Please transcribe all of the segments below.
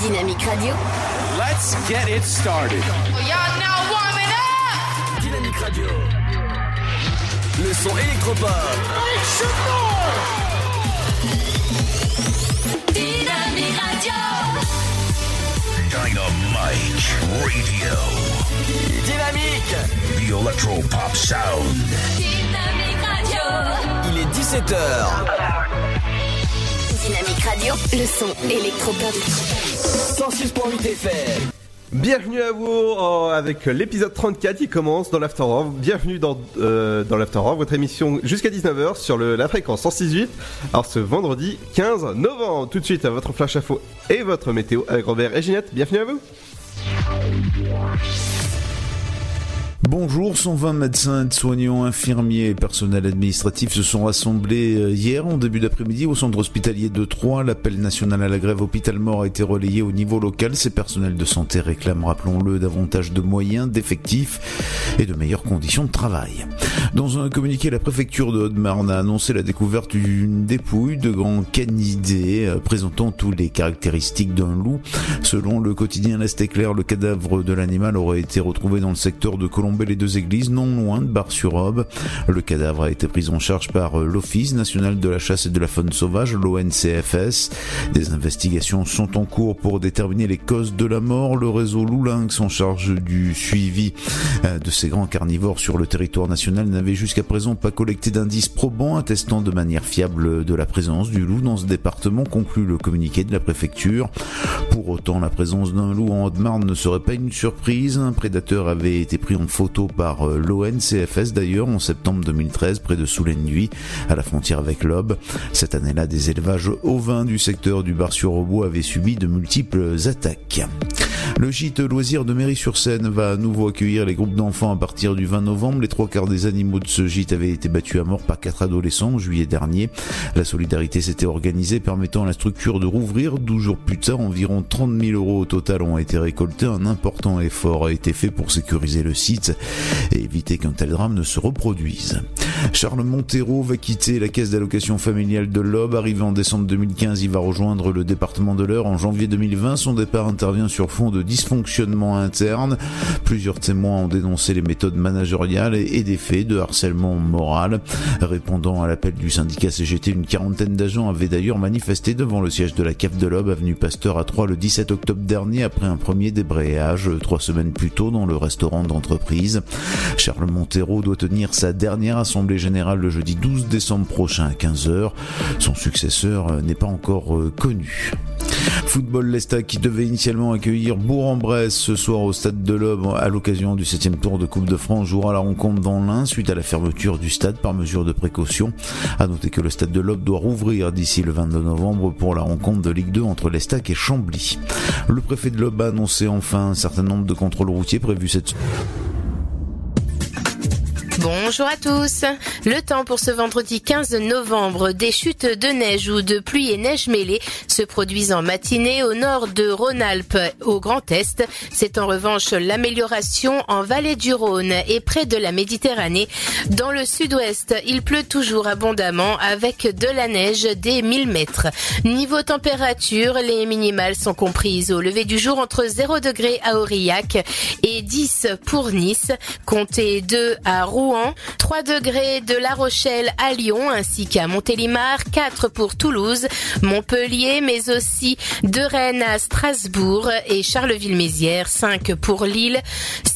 Dynamique Radio. Let's get it started. Y'all now warming up. Dynamique Radio. Le son électropop. Dynamique Radio. Dynamite Radio. Dynamique. The Electro Pop Sound. Dynamique Radio. Il est 17h. Dynamique Radio. Le son électropop. 106.8 FM. Bienvenue à vous euh, avec l'épisode 34 qui commence dans l'After. Bienvenue dans, euh, dans votre émission jusqu'à 19h sur le, la fréquence 106.8. Alors ce vendredi 15 novembre, tout de suite à votre flash info et votre météo avec Robert et Ginette. Bienvenue à vous. Bonjour, 120 médecins, soignants, infirmiers et personnel administratif se sont rassemblés euh, hier en début d'après-midi au centre hospitalier de Troyes. L'appel national à la grève hôpital mort a été relayé au niveau local. Ces personnels de santé réclament, rappelons-le, davantage de moyens, d'effectifs et de meilleures conditions de travail. Dans un communiqué, la préfecture de Haute-Marne a annoncé la découverte d'une dépouille de grands canidés euh, présentant toutes les caractéristiques d'un loup. Selon le quotidien L'Est éclair, le cadavre de l'animal aurait été retrouvé dans le secteur de Les deux églises, non loin de Bar-sur-Aube. Le cadavre a été pris en charge par euh, l'Office national de la chasse et de la faune sauvage, l'ONCFS. Des investigations sont en cours pour déterminer les causes de la mort. Le réseau Loulinx en charge du suivi euh, de ces grands carnivores sur le territoire national n'avait jusqu'à présent pas collecté d'indices probants attestant de manière fiable de la présence du loup dans ce département, conclut le communiqué de la préfecture. Pour autant, la présence d'un loup en Haute-Marne ne serait pas une surprise. Un prédateur avait été pris en par euh, l'ONCFS d'ailleurs en septembre 2013 près de Soulenduy à la frontière avec l'Aube. Cette année-là, des élevages ovins du secteur du Bar-sur-Aubois avaient subi de multiples attaques. Le gîte loisir de Mairie-sur-Seine va à nouveau accueillir les groupes d'enfants à partir du 20 novembre. Les trois quarts des animaux de ce gîte avaient été battus à mort par quatre adolescents en juillet dernier. La solidarité s'était organisée permettant à la structure de rouvrir. 12 jours plus tard, environ 30 000 euros au total ont été récoltés. Un important effort a été fait pour sécuriser le site et éviter qu'un tel drame ne se reproduise. Charles Montero va quitter la caisse d'allocation familiale de l'Aube. Arrivé en décembre 2015, il va rejoindre le département de l'Eure en janvier 2020. Son départ intervient sur fond de dysfonctionnement interne. Plusieurs témoins ont dénoncé les méthodes managériales et des faits de harcèlement moral. Répondant à l'appel du syndicat CGT, une quarantaine d'agents avaient d'ailleurs manifesté devant le siège de la CAF de l'Aube, avenue Pasteur à Troyes le 17 octobre dernier après un premier débrayage trois semaines plus tôt dans le restaurant d'entreprise. Charles Montero doit tenir sa dernière assemblée générale le jeudi 12 décembre prochain à 15h. Son successeur euh, n'est pas encore euh, connu. Football Lestac qui devait initialement accueillir Bourg-en-Bresse ce soir au stade de l'Aube à l'occasion du 7 tour de Coupe de France jouera la rencontre dans l'Ain suite à la fermeture du stade par mesure de précaution. À noter que le stade de l'Aube doit rouvrir d'ici le 22 novembre pour la rencontre de Ligue 2 entre l'Estac et Chambly. Le préfet de l'Aube a annoncé enfin un certain nombre de contrôles routiers prévus cette Bonjour à tous. Le temps pour ce vendredi 15 novembre, des chutes de neige ou de pluie et neige mêlée se produisent en matinée au nord de Rhône-Alpes, au Grand Est. C'est en revanche l'amélioration en vallée du Rhône et près de la Méditerranée. Dans le sud-ouest, il pleut toujours abondamment avec de la neige des 1000 mètres. Niveau température, les minimales sont comprises au lever du jour entre 0 degré à Aurillac et 10 pour Nice. Comptez 2 à Rouen, 3 degrés de La Rochelle à Lyon ainsi qu'à Montélimar, 4 pour Toulouse, Montpellier, mais aussi de Rennes à Strasbourg et Charleville-Mézières, 5 pour Lille,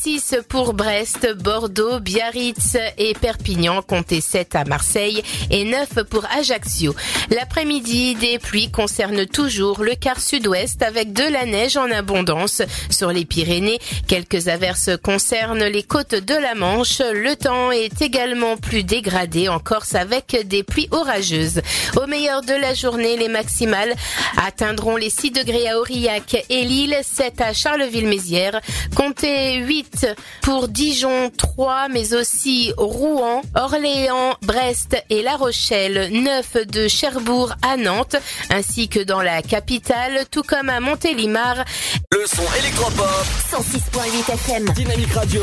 6 pour Brest, Bordeaux, Biarritz et Perpignan, comptez 7 à Marseille et 9 pour Ajaccio. L'après-midi, des pluies concernent toujours le quart sud-ouest avec de la neige en abondance sur les Pyrénées. Quelques averses concernent les côtes de la Manche. Le temps est également plus dégradé en Corse avec des pluies orageuses. Au meilleur de la journée, les maximales atteindront les 6 degrés à Aurillac et Lille, 7 à Charleville-Mézières. Comptez 8 pour Dijon, 3, mais aussi Rouen, Orléans, Brest et La Rochelle, 9 de Cherbourg à Nantes, ainsi que dans la capitale, tout comme à Montélimar. Le son électropop. 106.8 FM. Dynamique Radio.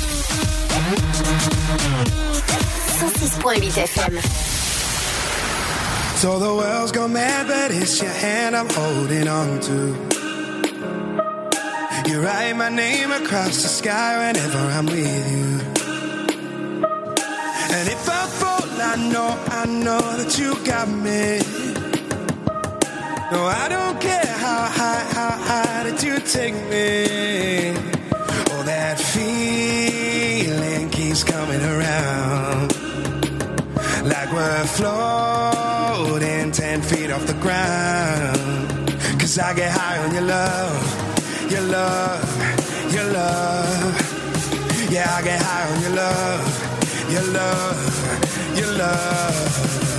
106.8 FM. So the world's gone mad, but it's your hand I'm holding on to. You write my name across the sky whenever I'm with you. And if I fall, I know, I know that you got me. No, I don't care how high, how high that you take me. Oh, that feeling keeps coming around. Like we're floating 10 feet off the ground. Cause I get high on your love, your love, your love. Yeah, I get high on your love, your love, your love.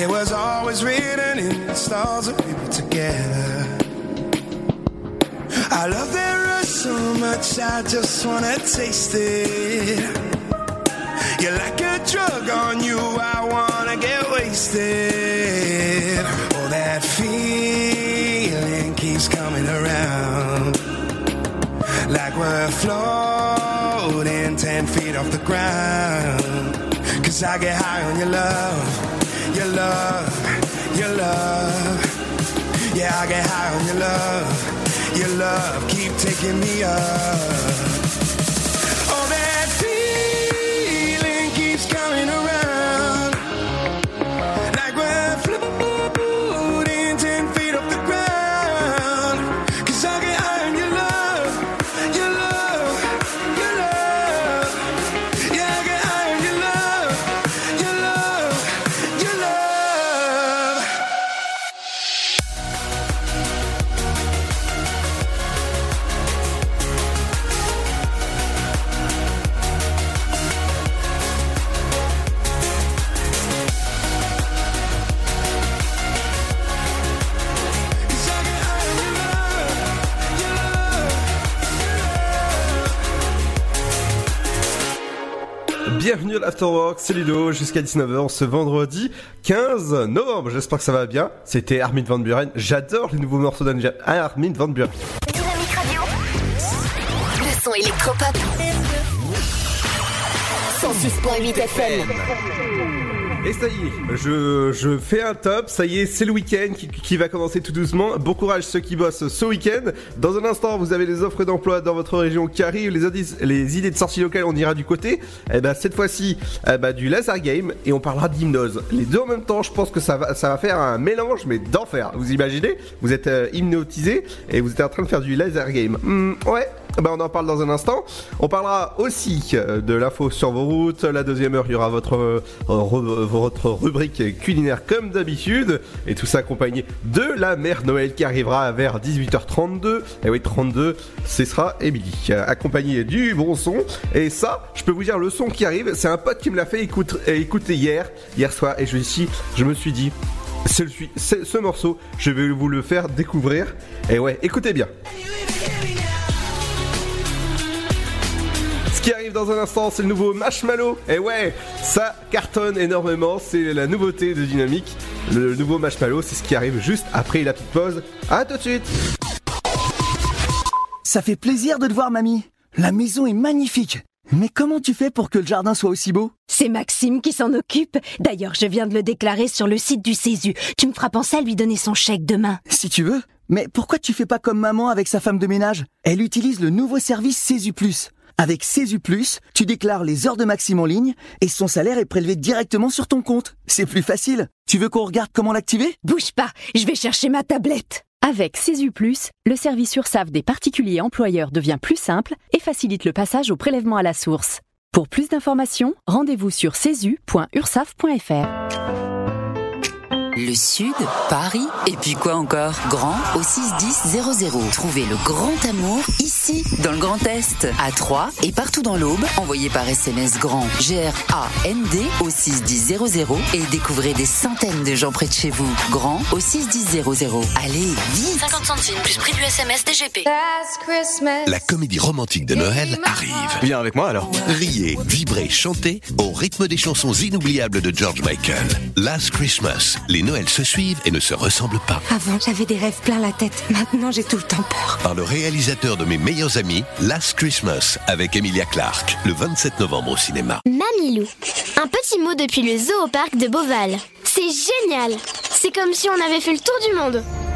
It was always written in the stars that we put together. I love that rush so much, I just wanna taste it. You're like a drug on you, I wanna get wasted. Oh, that feeling keeps coming around. Like we're floating 10 feet off the ground. Cause I get high on your love, your love, your love. Yeah, I get high on your love, your love. Keep taking me up. Oh, that feeling keeps coming around. Bienvenue à c'est Ludo, jusqu'à 19h ce vendredi 15 novembre. J'espère que ça va bien. C'était Armin Van Buren. J'adore les nouveaux morceaux d'Armin Van Buren. Dynamique Radio. Le son électropop. 106.8 FM. Et ça y est, je, je fais un top, ça y est, c'est le week-end qui, qui va commencer tout doucement. Bon courage ceux qui bossent ce week-end. Dans un instant, vous avez les offres d'emploi dans votre région qui arrivent, les, les idées de sortie locale, on ira du côté. Et ben cette fois-ci, eh ben, du laser game et on parlera d'hypnose. Les deux en même temps, je pense que ça va, ça va faire un mélange mais d'enfer. Vous imaginez Vous êtes euh, hypnotisé et vous êtes en train de faire du laser game. Hmm, ouais. Ben on en parle dans un instant. On parlera aussi euh, de l'info sur vos routes. La deuxième heure, il y aura votre, euh, re- votre rubrique culinaire comme d'habitude. Et tout ça accompagné de la mère Noël qui arrivera vers 18h32. Et oui, 32, ce sera Emily. euh, Accompagné du bon son. Et ça, je peux vous dire, le son qui arrive, c'est un pote qui me l'a fait écoute- écouter hier, hier soir. Et je, ici, je me suis dit, c'est- ce morceau, je vais vous le faire découvrir. Et ouais, écoutez bien. Ce qui arrive dans un instant, c'est le nouveau Marshmallow. Et ouais, ça cartonne énormément. C'est la nouveauté de Dynamique. Le nouveau Marshmallow, c'est ce qui arrive juste après la petite pause. À tout de suite. Ça fait plaisir de te voir, mamie. La maison est magnifique. Mais comment tu fais pour que le jardin soit aussi beau? C'est Maxime qui s'en occupe. D'ailleurs, je viens de le déclarer sur le site du Césu. Tu me feras penser à lui donner son chèque demain. Si tu veux. Mais pourquoi tu fais pas comme maman avec sa femme de ménage? Elle utilise le nouveau service Césu Plus. Avec Plus, tu déclares les heures de Maxime en ligne et son salaire est prélevé directement sur ton compte. C'est plus facile. Tu veux qu'on regarde comment l'activer? Bouge pas, je vais chercher ma tablette. Avec CESU+, le service URSAF des particuliers employeurs devient plus simple et facilite le passage au prélèvement à la source. Pour plus d'informations, rendez-vous sur cesu.ursaf.fr. Le Sud, Paris, et puis quoi encore? Grand au 61000. Trouvez le grand amour ici, dans le Grand Est, à Troyes et partout dans l'Aube. Envoyez par SMS grand G-R-A-N-D au 61000 et découvrez des centaines de gens près de chez vous. Grand au 61000. Allez, vite 50 centimes plus prix du SMS DGP. La comédie romantique de Noël arrive. Viens avec moi alors. Riez, vibrez, chantez au rythme des chansons inoubliables de George Michael. Last Christmas. Les Noëls se suivent et ne se ressemblent pas. Avant, j'avais des rêves plein la tête. Maintenant, j'ai tout le temps peur. Par le réalisateur de mes meilleurs amis, Last Christmas, avec Emilia Clarke, le 27 novembre au cinéma. Mamilou. Un petit mot depuis le zoo au parc de Beauval. C'est génial. C'est comme si on avait fait le tour du monde.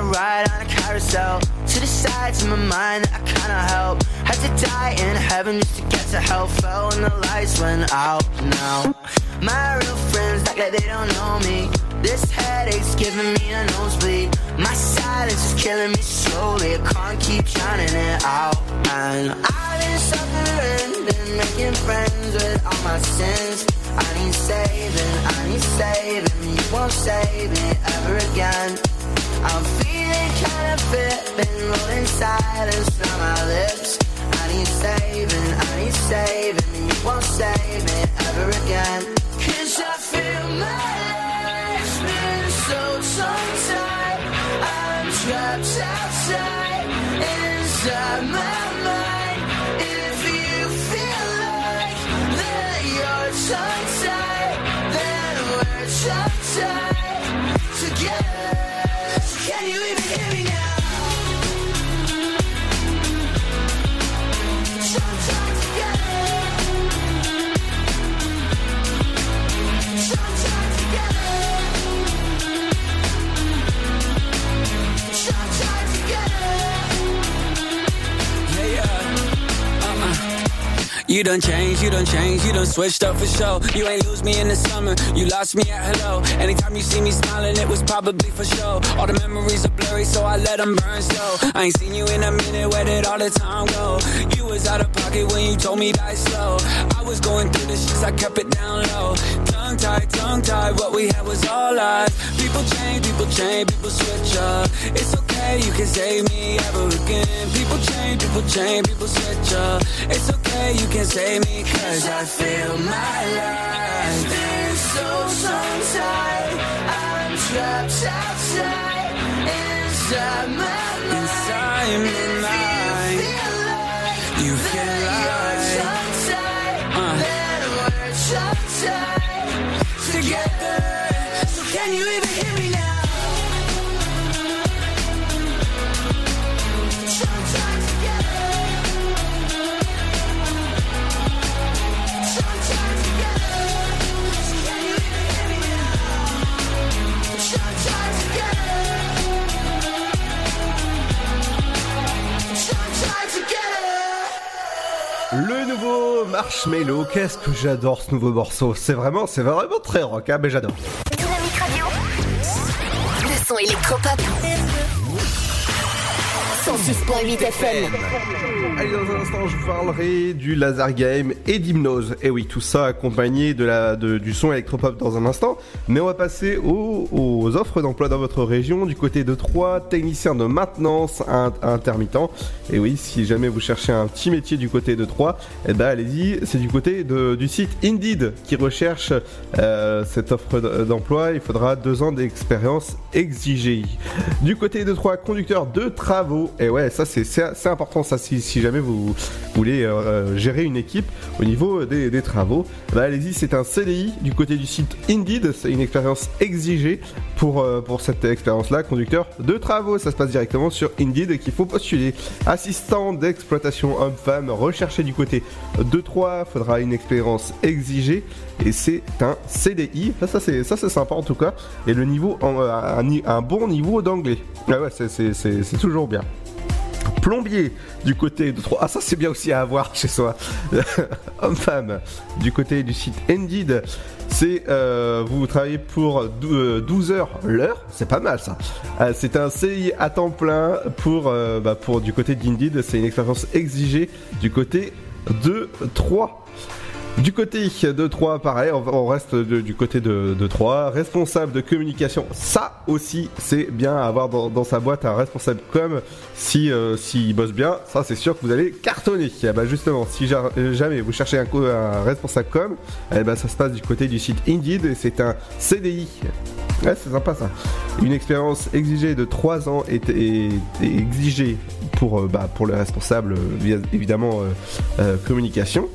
I ride on a carousel to the sides of my mind that I kinda help. Had to die in heaven just to get to hell. Fell when the lights went out. Now my real friends act like they don't know me. This headache's giving me a nosebleed. My silence is killing me slowly. I can't keep drowning it out. And I've been suffering, been making friends with all my sins. I need saving, I need saving. You won't save me ever again. I'm feeling kind of fit, been rolling silence from my lips. I need saving, I need saving. You won't save me ever again. Cause I feel my life's been so tongue-tied. I'm trapped outside, inside my mind. If you feel like that you're tongue-tied, then we're tongue-tied together. You done changed, you done changed, you done switched up for sure. You ain't lose me in the summer, you lost me at hello. Anytime you see me smiling, it was probably for show. All the memories are blurry, so I let them burn slow. I ain't seen you in a minute, where did all the time go? You was out of pocket when you told me die slow. I was going through the shits, I kept it down low. Tongue tied, tongue tied, what we had was all lies. People change, people change, people switch up. It's okay, you can save me ever again. People change, people change, people switch up. It's okay, you can save me, cause I feel my life. Been so tongue-tied, I'm trapped outside, inside my mind. Inside my mind. You feel like Le nouveau Marshmello, qu'est-ce que j'adore ce nouveau morceau. C'est vraiment, c'est vraiment très rock, hein, mais j'adore. is 106.8 FM. Allez, dans un instant, je vous parlerai du laser game et d'hypnose. Et oui, tout ça accompagné de la, de- du son électropop dans un instant. Mais on va passer aux, offres d'emploi dans votre région. Du côté de Troyes, technicien de maintenance in- intermittent. Et oui, si jamais vous cherchez un petit métier du côté de Troyes, eh ben allez-y. C'est du côté de- du site Indeed qui recherche euh, cette offre d'emploi. Il faudra deux ans d'expérience exigée. Du côté de Troyes, conducteur de travaux. Et ouais, ça c'est important ça si, jamais vous voulez euh, euh, gérer une équipe au niveau des, des travaux. Bah allez-y, c'est un CDI du côté du site Indeed. C'est une expérience exigée pour, euh, pour cette expérience-là, conducteur de travaux. Ça se passe directement sur Indeed et qu'il faut postuler. Assistant d'exploitation homme-femme recherché du côté de 3, faudra une expérience exigée et c'est un CDI. Ça, ça c'est ça c'est sympa en tout cas. Et le niveau, en, euh, un, un bon niveau d'anglais. Ah c'est toujours bien. Plombier du côté de 3. Ah, ça c'est bien aussi à avoir chez soi. Homme-femme du côté du site Indeed. C'est euh, vous travaillez pour dou- euh, 12 heures l'heure, c'est pas mal ça. Euh, c'est un CI à temps plein pour, bah, pour du côté d'Indeed, c'est une expérience exigée du côté de 3. Du côté de 3, pareil, on, reste du côté de, de 3. Responsable de communication, ça aussi, c'est bien à avoir dans, sa boîte un responsable com. Si euh, s'il bosse bien, ça c'est sûr que vous allez cartonner. Eh ben, justement, si ja- jamais vous cherchez un, responsable com, eh ben, ça se passe du côté du site Indeed et c'est un CDI. C'est sympa ça. Une expérience exigée de 3 ans est, exigée pour, euh, bah, le responsable, euh, évidemment, euh, euh, communication.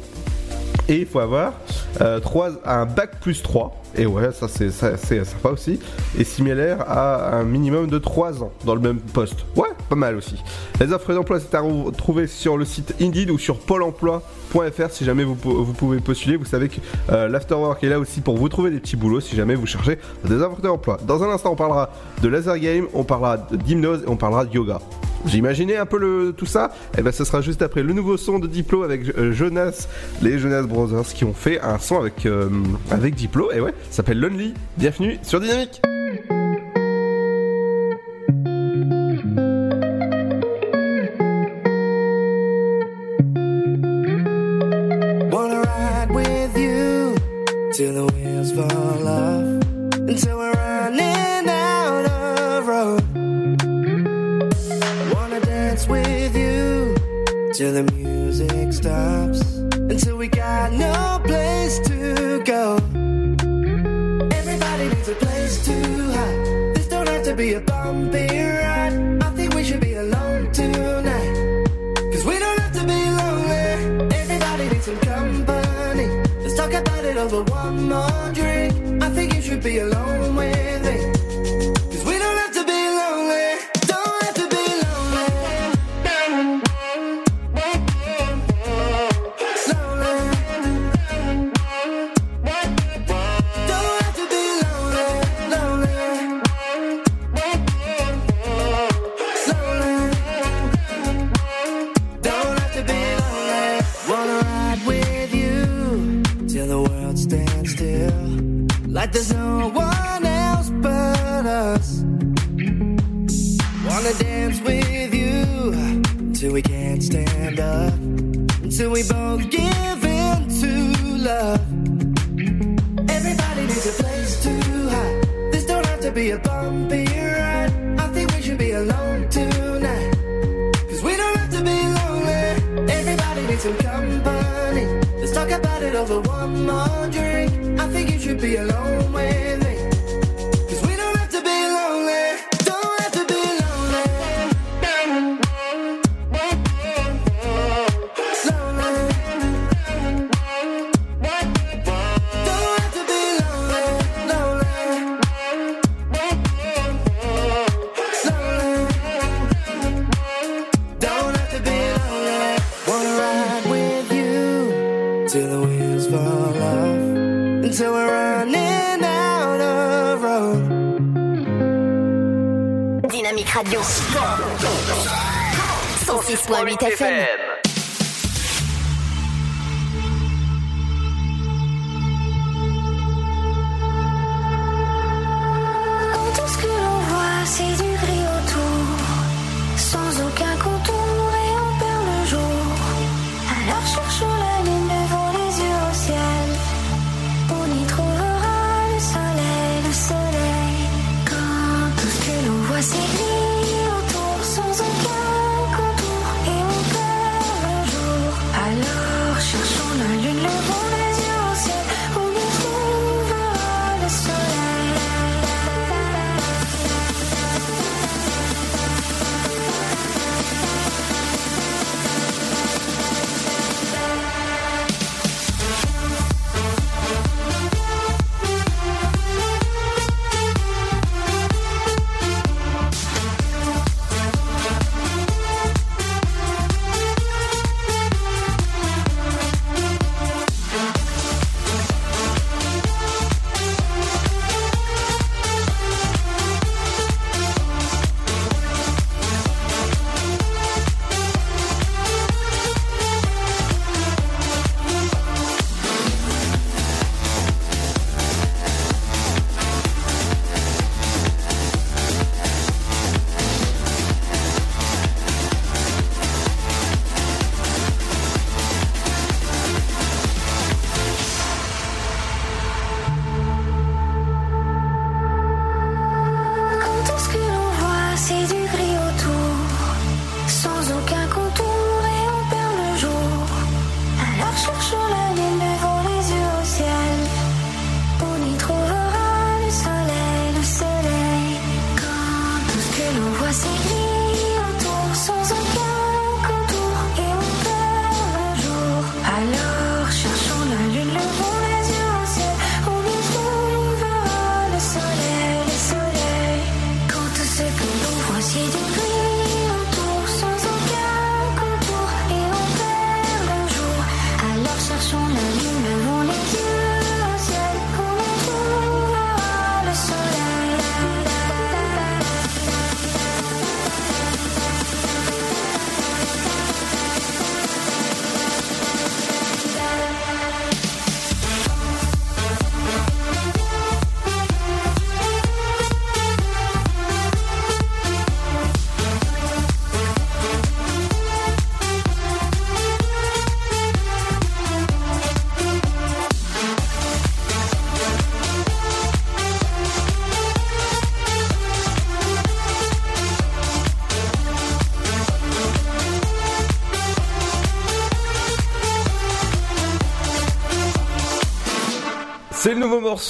Et il faut avoir euh, un bac plus 3. Et ouais, ça c'est sympa aussi. Et similaire à un minimum de 3 ans dans le même poste. Ouais, pas mal aussi. Les offres d'emploi, c'est à retrouver sur le site Indeed ou sur pôle emploi.fr si jamais vous pouvez postuler. Vous savez que euh, l'Afterwork est là aussi pour vous trouver des petits boulots si jamais vous cherchez des offres d'emploi. Dans un instant, on parlera de laser game, on parlera d'hypnose et on parlera de yoga. Vous imaginez un peu le, tout ça? Et ben ce sera juste après le nouveau son de Diplo avec euh, Jonas, les Jonas Brothers qui ont fait un son avec, euh, avec Diplo. Et ouais, ça s'appelle Lonely. Bienvenue sur Dynamique till the music stops, until we got no place to go. Everybody needs a place to hide. This don't have to be a bumpy ride. I think we should be alone tonight. Cause we don't have to be lonely. Everybody needs some company. Let's talk about it over one more drink. I think you should be alone with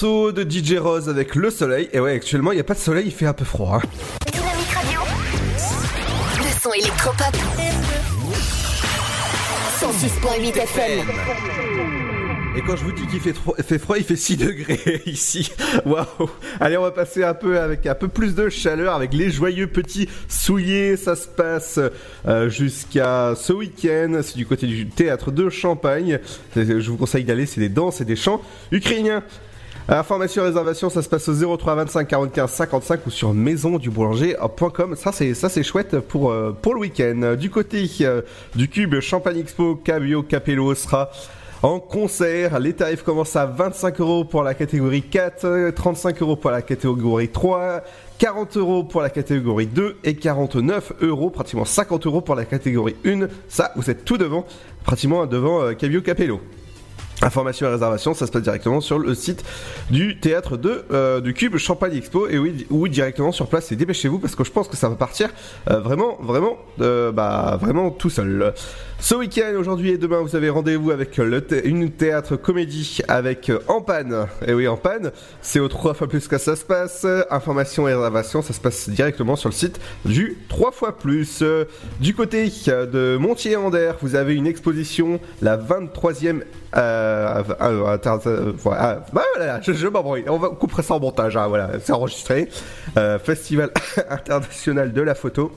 de DJ Rose avec le soleil. Et ouais, actuellement, il n'y a pas de soleil, il fait un peu froid. Hein. Et quand je vous dis qu'il fait, fait, froid, il fait 6 degrés ici. Waouh Allez, on va passer un peu avec un peu plus de chaleur, avec les joyeux petits souliers. Ça se passe euh, jusqu'à ce week-end. C'est du côté du théâtre de Champagne. Je vous conseille d'aller, c'est des danses et des chants ukrainiens. Information réservation, ça se passe au 03 25 45 55 ou sur maisonduboulanger.com. Ça c'est ça c'est chouette pour euh, le week-end. Du côté euh, du cube Champagne Expo, Cabio Capello sera en concert. Les tarifs commencent à 25 euros pour la catégorie 4, 35 euros pour la catégorie 3, 40 euros pour la catégorie 2 et 49 euros, pratiquement 50 euros pour la catégorie 1. Ça, vous êtes tout devant, pratiquement devant euh, Cabio Capello. Information et réservation, ça se passe directement sur le site du théâtre de euh, du Cube Champagne Expo et oui ou directement sur place et dépêchez-vous parce que je pense que ça va partir euh, vraiment vraiment euh, bah vraiment tout seul. Ce week-end aujourd'hui et demain vous avez rendez-vous avec une théâtre comédie avec euh, En Panne. Et oui En Panne, c'est au 3 fois plus que ça se passe. Information et réservation, ça se passe directement sur le site du 3 fois plus. Euh, Du côté euh, de Montier-Ander, vous avez une exposition, la 23e euh, voilà, bah, voilà, je, je m'embrouille. On va couper ça en montage, hein, voilà, c'est enregistré. Festival international de la photo.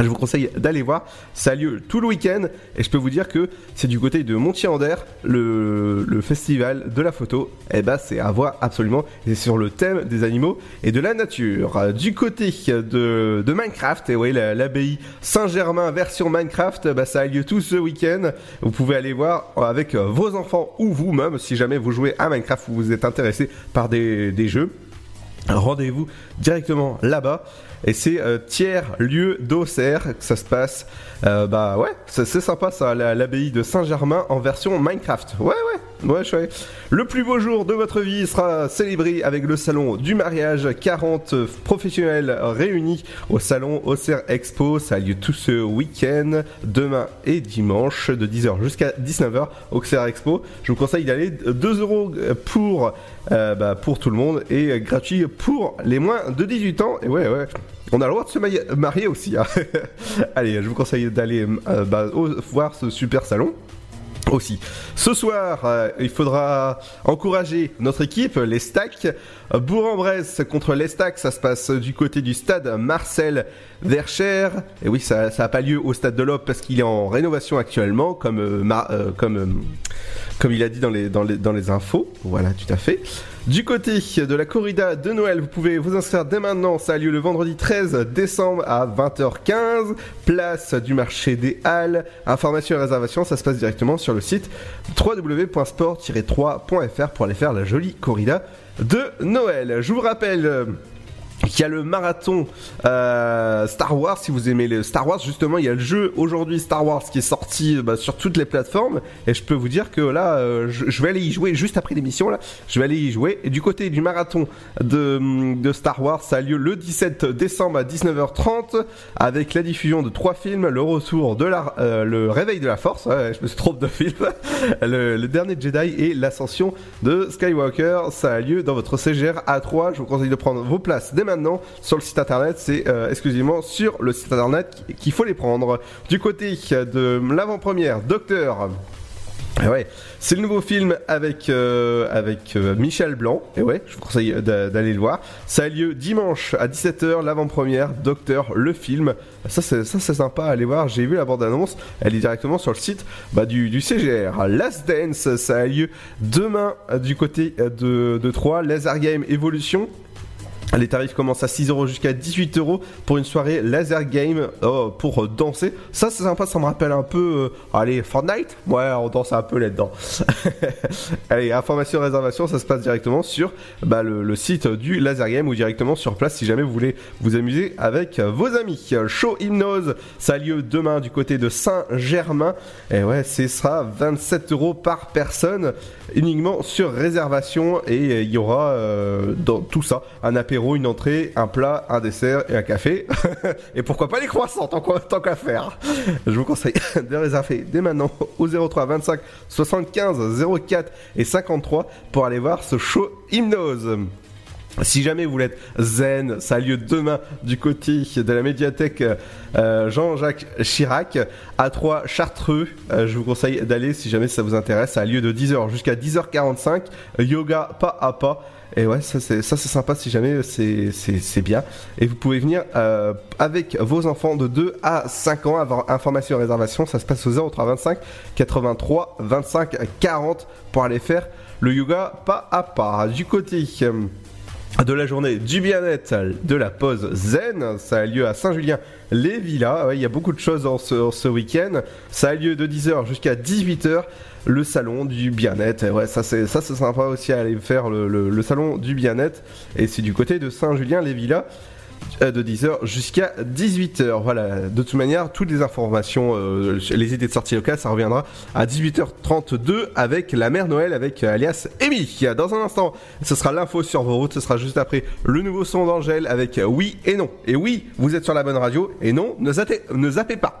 Je vous conseille d'aller voir. Ça a lieu tout le week-end et je peux vous dire que c'est du côté de Montier-Ander, le, le festival de la photo. Et bah c'est à voir absolument. C'est sur le thème des animaux et de la nature. Du côté de, Minecraft, et oui, la- l'abbaye Saint-Germain version Minecraft, bah, ça a lieu tout ce week-end. Vous pouvez aller voir avec vos enfants ou vous-même si jamais vous jouez à Minecraft ou vous êtes intéressé par des jeux. Rendez-vous directement là-bas. Et c'est euh, tiers lieu d'Auxerre que ça se passe. Euh, bah ouais, c'est sympa ça, la- l'abbaye de Saint-Germain en version Minecraft. Ouais, ouais, ouais, chouette. Le plus beau jour de votre vie sera célébré avec le salon du mariage. 40 professionnels réunis au salon Auxerre Expo. Ça a lieu tout ce week-end, demain et dimanche, de 10h jusqu'à 19h, Auxerre Expo. Je vous conseille d'aller 2 euros pour, euh, bah, pour tout le monde et gratuit pour les moins de 18 ans. Et ouais, ouais. On a le droit de se marier aussi. hein. Allez, je vous conseille d'aller euh, bah, voir ce super salon aussi. Ce soir, euh, il faudra encourager notre équipe, les Stacks. Bourg-en-Bresse contre les Stacks, ça se passe du côté du stade Marcel Vercher. Et oui, ça n'a pas lieu au stade de l'Op parce qu'il est en rénovation actuellement, comme, euh, comme il a dit dans les, infos. Voilà, tout à fait. Du côté de la corrida de Noël, vous pouvez vous inscrire dès maintenant. Ça a lieu le vendredi 13 décembre à 20h15. Place du marché des Halles. Information et réservation, ça se passe directement sur le site www.sport-3.fr pour aller faire la jolie corrida de Noël. Je vous rappelle. Qu'il y a le marathon euh, Star Wars, si vous aimez le Star Wars, justement, il y a le jeu aujourd'hui Star Wars qui est sorti bah, sur toutes les plateformes, et je peux vous dire que là, euh, je, vais aller y jouer juste après l'émission, là, je vais aller y jouer. Et du côté du marathon de, de Star Wars, ça a lieu le 17 décembre à 19h30, avec la diffusion de trois films, le retour de la, euh, le réveil de la Force, ouais, je me suis trompé de film, le, le dernier Jedi et l'ascension de Skywalker, ça a lieu dans votre CGR A3, je vous conseille de prendre vos places dès maintenant sur le site internet, c'est euh, exclusivement sur le site internet qu'il faut les prendre. Du côté de l'avant-première, Docteur. Et ouais, c'est le nouveau film avec avec euh, Michel Blanc. Et ouais, je vous conseille d'a- d'aller le voir. Ça a lieu dimanche à 17h, l'avant-première, Docteur, le film. Ça c'est ça c'est sympa, allez voir. J'ai vu la bande-annonce. Elle est directement sur le site bah, du, CGR. Last Dance, ça a lieu demain euh, du côté euh, de, de Troyes. Laser Game Evolution. Les tarifs commencent à 6 euros jusqu'à 18 euros pour une soirée laser game oh, pour euh, danser. Ça c'est sympa, ça me rappelle un peu, euh, allez, Fortnite Ouais, on danse un peu là-dedans. allez, information réservation, ça se passe directement sur bah, le, site du laser game ou directement sur place si jamais vous voulez vous amuser avec euh, vos amis. Show Hypnose, ça a lieu demain du côté de Saint-Germain. Et ouais, ce sera 27 euros par personne uniquement sur réservation et euh, il y aura euh, dans tout ça un apéro, une entrée, un plat, un dessert et un café et pourquoi pas les croissants tant qu'à faire. Je vous conseille de réserver dès maintenant au 03 25 75 04 et 53 pour aller voir ce show hypnose. Si jamais vous voulez être zen, ça a lieu demain du côté de la médiathèque euh, Jean-Jacques Chirac à 3 Chartreux. Euh, je vous conseille d'aller si jamais ça vous intéresse. Ça a lieu de 10h jusqu'à 10h45. Yoga pas à pas. Et ouais, ça c'est sympa si jamais c'est bien. Et vous pouvez venir euh, avec vos enfants de 2 à 5 ans. Avoir information et réservation, ça se passe au 03 25 83 25 40 pour aller faire le yoga pas à pas. Du côté euh, de la journée du bien-être de la pause zen. Ça a lieu à Saint-Julien-les-Villas. Ouais, il y a beaucoup de choses en ce, en ce week-end. Ça a lieu de 10h jusqu'à 18h. Le salon du bien-être. Ouais, ça c'est ça c'est sympa aussi à aller faire le, le- le salon du bien-être. Et c'est du côté de Saint-Julien-les-Villas. Euh, De 10h jusqu'à 18h. Voilà, de toute manière, toutes les informations, euh, les idées de sortie locale, ça reviendra à 18h32 avec la mère Noël, avec euh, alias Amy. Dans un instant, ce sera l'info sur vos routes, ce sera juste après le nouveau son d'Angèle avec euh, oui et non. Et oui, vous êtes sur la bonne radio, et non, ne zappez, ne zappez pas.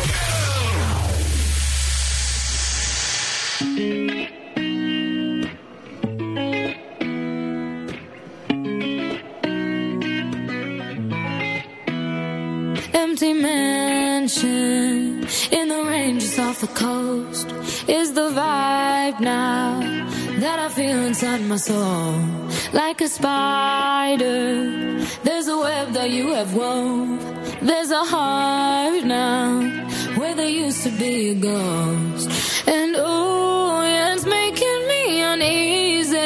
Feel inside my soul. Like a spider, there's a web that you have wove. There's a heart now where there used to be a ghost. And oh, yeah, it's making me uneasy.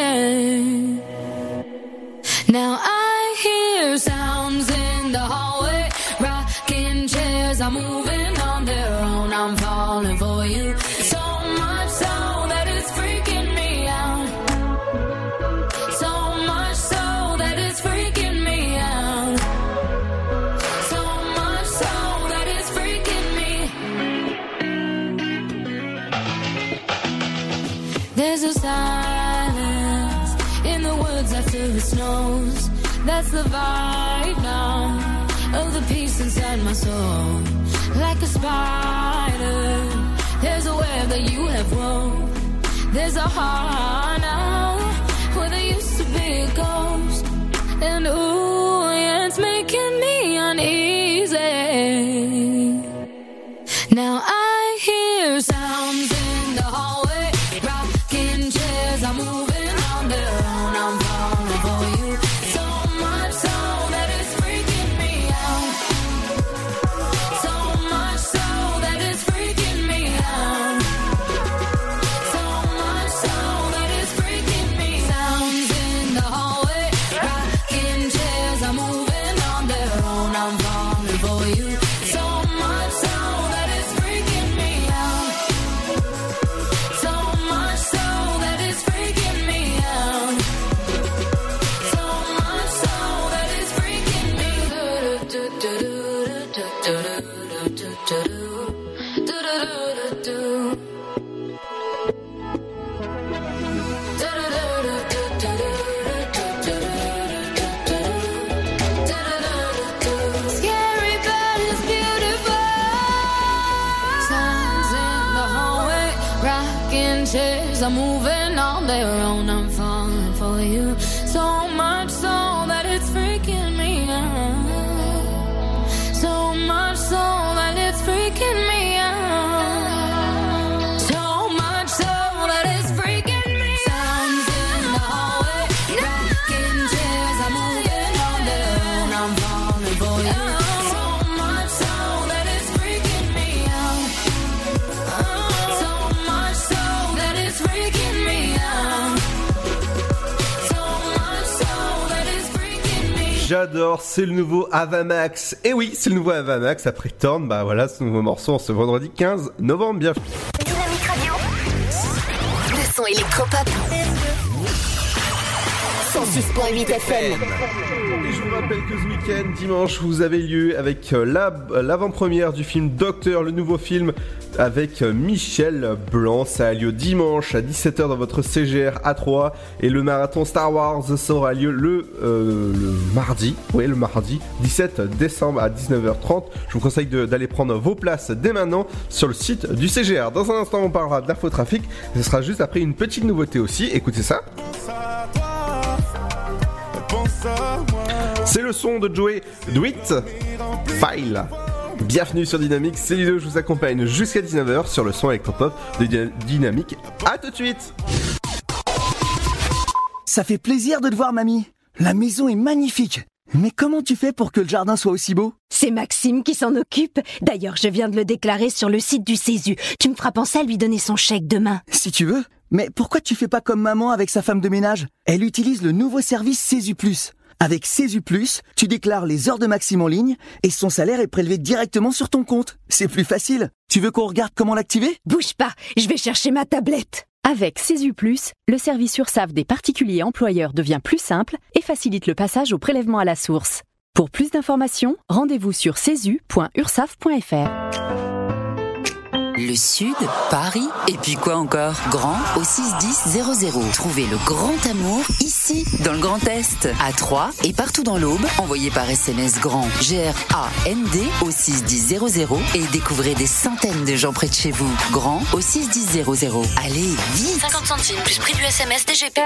Now I hear sounds in the hallway, rocking chairs are moving That's the vibe now of the peace inside my soul. Like a spider, there's a web that you have wove. There's a heart now your own J'adore, c'est le nouveau Avamax. Et oui, c'est le nouveau Avamax après Torn. Bah voilà, ce nouveau morceau en ce vendredi 15 novembre. Bienvenue. Dynamique Radio. Le son électropop. 106.8 FM. Et je vous rappelle que ce week-end, dimanche, vous avez lieu avec euh, la- l'avant-première du film Docteur, le nouveau film avec euh, Michel Blanc. Ça a lieu dimanche à 17h dans votre CGR A3 et le marathon Star Wars ça aura lieu le, euh, le mardi, oui le mardi 17 décembre à 19h30. Je vous conseille d'aller prendre vos places dès maintenant sur le site du CGR. Dans un instant, on parlera d'infotrafic. Ce sera juste après une petite nouveauté aussi. Écoutez ça. C'est le son de Joey Dwight File. Bienvenue sur Dynamique, c'est Ludo, je vous accompagne jusqu'à 19h sur le son électropop de Dyna- Dynamique. A tout de suite Ça fait plaisir de te voir, mamie. La maison est magnifique. Mais comment tu fais pour que le jardin soit aussi beau? C'est Maxime qui s'en occupe. D'ailleurs, je viens de le déclarer sur le site du Césu. Tu me feras penser à lui donner son chèque demain. Si tu veux. Mais pourquoi tu fais pas comme maman avec sa femme de ménage? Elle utilise le nouveau service Césu Plus. Avec Plus, tu déclares les heures de Maxime en ligne et son salaire est prélevé directement sur ton compte. C'est plus facile. Tu veux qu'on regarde comment l'activer? Bouge pas, je vais chercher ma tablette. Avec Plus, le service URSAF des particuliers employeurs devient plus simple et facilite le passage au prélèvement à la source. Pour plus d'informations, rendez-vous sur cesu.ursaf.fr. Le Sud, Paris, et puis quoi encore? Grand au 61000. Trouvez le grand amour ici, dans le Grand Est, à Troyes et partout dans l'Aube. Envoyez par SMS grand G-R-A-N-D au 61000 et découvrez des centaines de gens près de chez vous. Grand au 61000. Allez, vite 50 centimes plus prix du SMS DGP.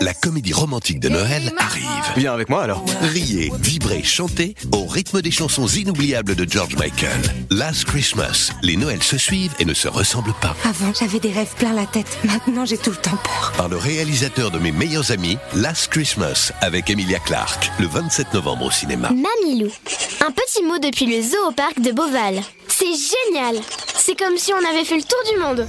La comédie romantique de Noël arrive. Viens avec moi alors. Riez, vibrez, chantez au rythme des chansons inoubliables de George Michael. Last Christmas, les Noëls se suivent et ne se ressemblent pas. Avant, j'avais des rêves plein la tête. Maintenant, j'ai tout le temps peur. Par le réalisateur de mes meilleurs amis, Last Christmas, avec Emilia Clarke, le 27 novembre au cinéma. Mamilou, un petit mot depuis le zoo au parc de Beauval. C'est génial C'est comme si on avait fait le tour du monde.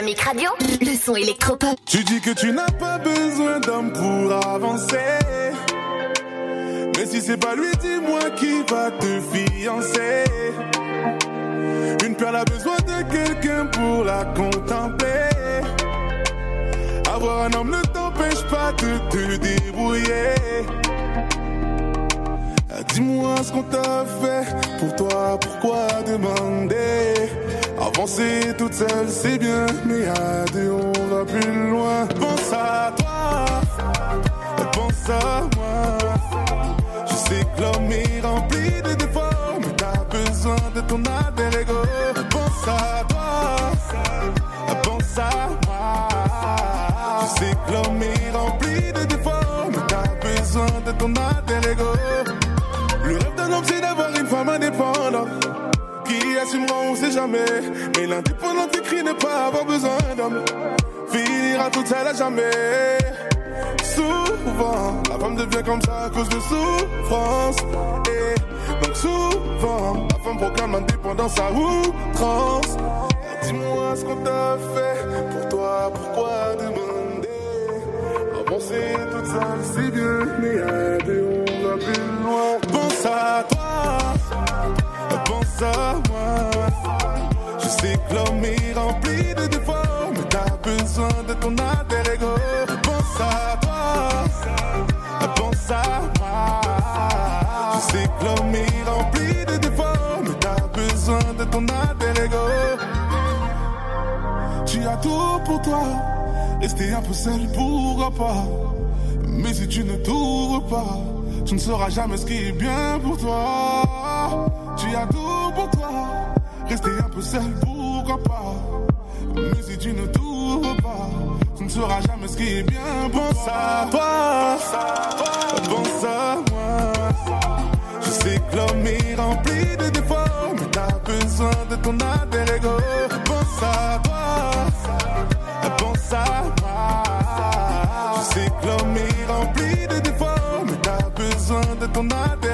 Dynamique le son électropop. Tu dis que tu n'as pas besoin d'homme pour avancer. Mais si c'est pas lui, dis-moi qui va te fiancer. Une perle a besoin de quelqu'un pour la contempler. Avoir un homme ne t'empêche pas de te débrouiller. Dis-moi ce qu'on t'a fait pour toi, pourquoi demander? Avancer toute seule c'est bien, mais à on va plus loin. Pense à toi, pense à moi. Je sais que l'homme est rempli de défauts, mais t'as besoin de ton alter. Pense à toi, pense à moi. Je sais que l'homme est rempli de défauts, mais t'as besoin de ton alter. Le rêve d'un homme, c'est d'avoir une femme indépendante qui assumera, on sait jamais. Mais l'indépendante écrit ne pas avoir besoin d'homme. Finira toute seule à jamais. Souvent, la femme devient comme ça à cause de souffrance. Et donc souvent, la femme proclame l'indépendance à outrance. Dis-moi ce qu'on t'a fait pour toi, pourquoi demander? Avancer toute seule, c'est bien, mais à deux, Je sais que l'homme est rempli de défauts, mais t'as besoin de ton alter ego. Pense à toi, pense à moi. Je sais que l'homme est rempli de défauts, mais t'as besoin de ton alter. Tu as tout pour toi, rester un peu seul, pourquoi pas. Mais si tu ne t'ouvres pas, tu ne sauras jamais ce qui est bien pour toi. Tu as tout pour toi, rester un peu seul, pourquoi pas? Mais si tu ne t'ouvres pas, tu ne sauras jamais ce qui est bien. Pense à toi, pense à moi. Je sais que l'homme est rempli de défauts, mais t'as besoin de ton alter ego. Pense à toi. Je sais que l'homme est rempli de défauts, mais t'as besoin de ton alter.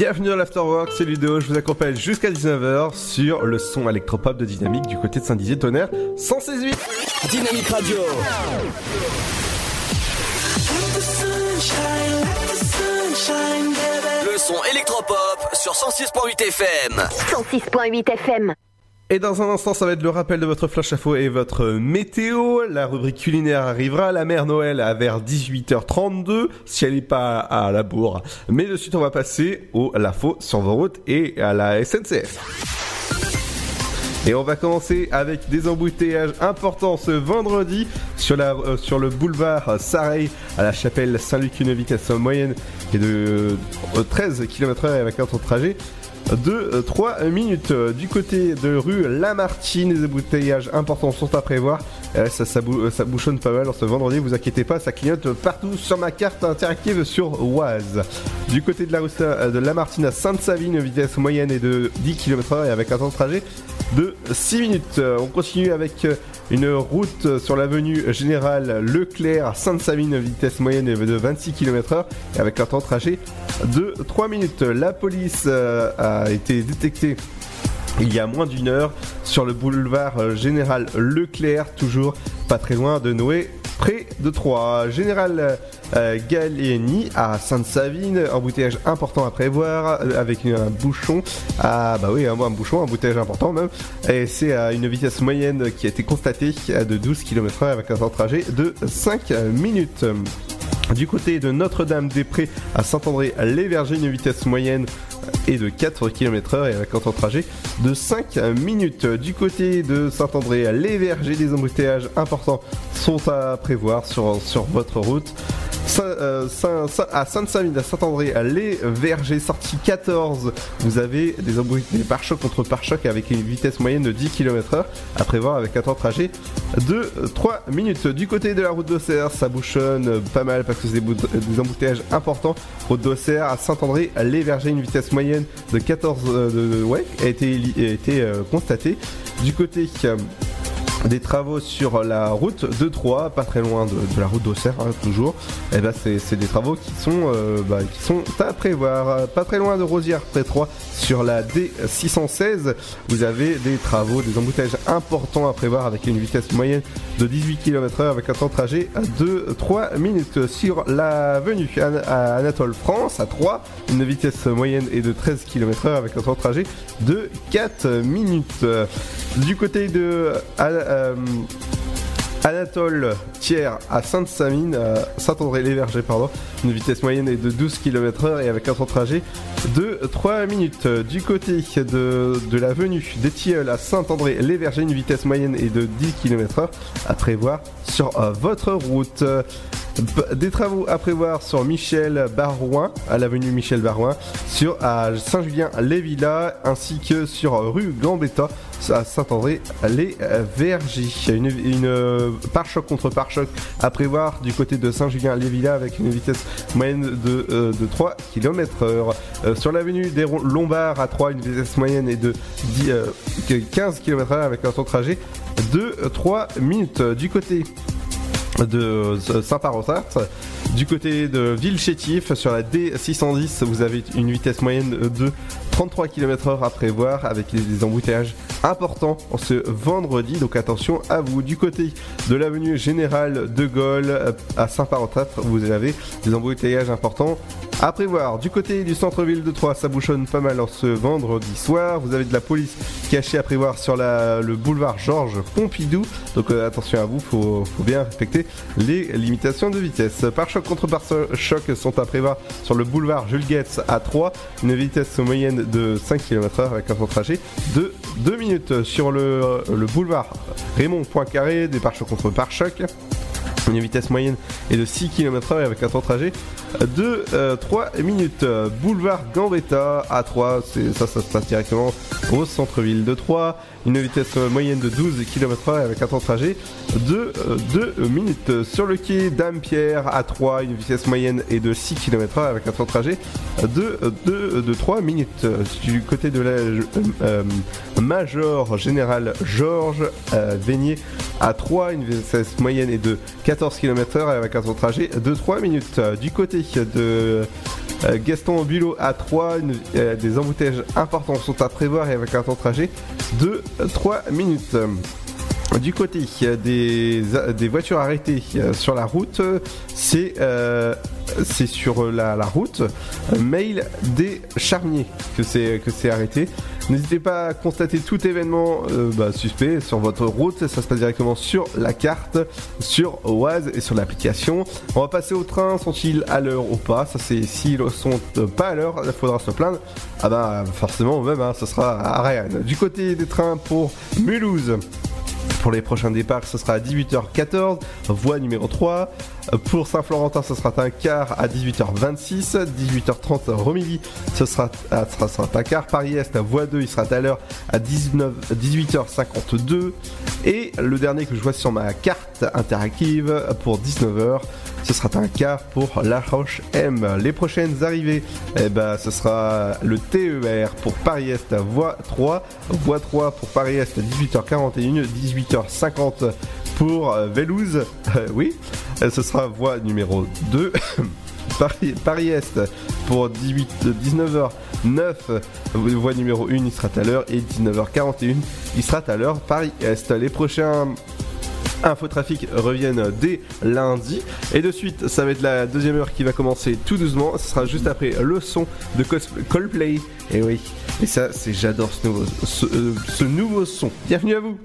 Bienvenue dans l'Afterwork, c'est Ludo, je vous accompagne jusqu'à 19h sur le son électropop de Dynamique du côté de Saint-Dizier-Tonnerre 116.8. Dynamique Radio. Le son électropop sur 106.8 FM. 106.8 FM. Et dans un instant, ça va être le rappel de votre flash info et votre météo. La rubrique culinaire arrivera. La mère Noël à vers 18h32, si elle n'est pas à la bourre. Mais de suite, on va passer au l'info sur vos routes et à la SNCF. Et on va commencer avec des embouteillages importants ce vendredi sur, la, euh, sur le boulevard Sareil à la chapelle Saint-Luc, une vitesse moyenne est de euh, 13 km/h avec un temps de trajet de 3 minutes. Du côté de rue Lamartine, les embouteillages importants sont à prévoir. Euh, ça, ça, bou- ça bouchonne pas mal ce vendredi, vous inquiétez pas, ça clignote partout sur ma carte interactive sur Oise. Du côté de la rue de Lamartine à Sainte-Savine, vitesse moyenne est de 10 km/h et avec un temps de trajet de 6 minutes. Euh, On continue avec euh, une route sur l'avenue Générale Leclerc à Sainte-Savine, vitesse moyenne de 26 km/h et avec un temps de trajet de 3 minutes. La police euh, a été détectée il y a moins d'une heure sur le boulevard Général Leclerc, toujours pas très loin de Noé, près de Troyes. Général euh, à Sainte-Savine, embouteillage important à prévoir euh, avec un bouchon, à, bah oui, un, bouchon, un embouteillage important même, et c'est à une vitesse moyenne qui a été constatée de 12 km/h avec un temps de trajet de 5 minutes. Du côté de Notre-Dame-des-Prés à Saint-André-les-Vergers, une vitesse moyenne est de 4 km/h et avec un trajet de 5 minutes. Du côté de Saint-André-les-Vergers, des embouteillages importants sont à prévoir sur votre route. Saint- euh, Saint- Saint- à Sainte-Savine, à Saint-André-les-Vergers, sortie 14, vous avez des embouteillages pare-choc contre pare-choc avec une vitesse moyenne de 10 km/h à prévoir avec un temps de trajet de 3 minutes. Du côté de la route d'Auxerre, ça bouchonne pas mal parce que c'est des, bout- des embouteillages importants. Route d'Auxerre à Saint-André-les-Vergers, une vitesse moyenne de 14 euh, de, ouais, a été, euh, constatée. Du côté des travaux sur la route de Troyes, pas très loin de, la route d'Auxerre, hein, toujours. Et ben c'est des travaux qui sont euh, bah, qui sont à prévoir. Pas très loin de Rosières, près Troyes, sur la D616, vous avez des travaux, des embouteillages importants à prévoir avec une vitesse moyenne de 18 km/h avec un temps de trajet de 3 minutes sur l'avenue à Anatole France à 3, une vitesse moyenne est de 13 km/h avec un temps de trajet de 4 minutes. Du côté de euh, Anatole Thiers à Sainte-Savine, à Saint-André-les-Vergers. Une vitesse moyenne est de 12 km/h et avec un temps de trajet de 3 minutes. Du côté de, de l'avenue des Tilleuls à Saint-André-les-Vergers, une vitesse moyenne est de 10 km/h à prévoir sur euh, votre route. Des travaux à prévoir sur Michel Barouin, à l'avenue Michel Barouin, sur Saint-Julien-les-Villas, ainsi que sur rue Gambetta, à Saint-André-les-Vergers. Une, une euh, pare-choc contre pare-choc à prévoir du côté de Saint-Julien-les-Villas avec une vitesse moyenne de, euh, de 3 km heure. Euh, sur l'avenue des Lombards à 3, une vitesse moyenne est de 10, euh, que 15 km heure avec un temps de trajet de 3 minutes. Du côté de Saint-Parosat. Du côté de Villechétif, sur la D610, vous avez une vitesse moyenne de 33 km/h à prévoir avec des embouteillages importants en ce vendredi. Donc attention à vous. Du côté de l'avenue Générale de Gaulle euh, à Saint-Parosat, vous avez des embouteillages importants à prévoir. Du côté du centre-ville de Troyes, ça bouchonne pas mal en ce vendredi soir. Vous avez de la police cachée à prévoir sur la- le boulevard Georges Pompidou. Donc euh, attention à vous, faut, faut bien respecter les limitations de vitesse. Pare-choc contre pare-choc sont à prévoir sur le boulevard Jules Guetz à 3, une vitesse moyenne de 5 km/h avec un temps trajet de 2 minutes. Sur le, le boulevard Raymond Poincaré, des pare-chocs contre pare-choc. Une vitesse moyenne est de 6 km/h avec un temps de trajet de euh, 3 minutes. Boulevard Gambetta à 3, c'est- ça, ça se passe directement au centre-ville de Troyes. Une vitesse euh, moyenne de 12 km/h avec un temps de trajet de 2 minutes. Sur le quai Dame-Pierre à 3, une vitesse moyenne est de 6 km/h avec un temps de trajet de, de, de 3 minutes. Du côté de la euh, euh, Major Général Georges euh, Vénier à 3, une vitesse moyenne est de 14 km/h avec un temps de trajet de 3 minutes. Du côté de euh, Gaston Bulot à 3, une- euh, des embouteillages importants sont à prévoir et avec un temps de trajet de 3 minutes. Du côté euh, des, voitures arrêtées sur la route, c'est c'est sur euh, la, route Mail des Charniers que c'est que c'est arrêté. N'hésitez pas à constater tout événement euh, bah, suspect sur votre route. Ça se passe directement sur la carte, sur Oise et sur l'application. On va passer au train. Sont-ils à l'heure ou pas? Ça c'est sont euh, pas à l'heure, il faudra se plaindre. Ah bah forcément même, hein, ce sera à Rennes. Du côté des trains pour Mulhouse. Pour les prochains départs, ce sera à 18h14, voie numéro 3. Pour Saint-Florentin, ce sera un quart à 18h26. 18h30, Romilly, ce sera, sera un quart. Paris-Est, voie 2, il sera à l'heure à 19, 18h52. Et le dernier que je vois sur ma carte interactive pour 19h, ce sera un quart pour La Roche M. Les prochaines arrivées, eh ben, ce sera le TER pour Paris-Est, voie 3. Voie 3 pour Paris-Est, 18h41, 18h50 pour euh, Vélouse. Euh, oui, Euh, ce sera voie numéro 2. Paris, Paris-Est pour 18, 19h09, voie numéro 1, il sera à l'heure, et 19h41, il sera à l'heure. Paris-Est. Les prochains Infotrafic reviennent dès lundi. Et de suite, ça va être la deuxième heure qui va commencer tout doucement. Ce sera juste après le son de Coldplay. Et oui, et ça, c'est j'adore ce nouveau, ce, euh, ce nouveau son. Bienvenue à vous.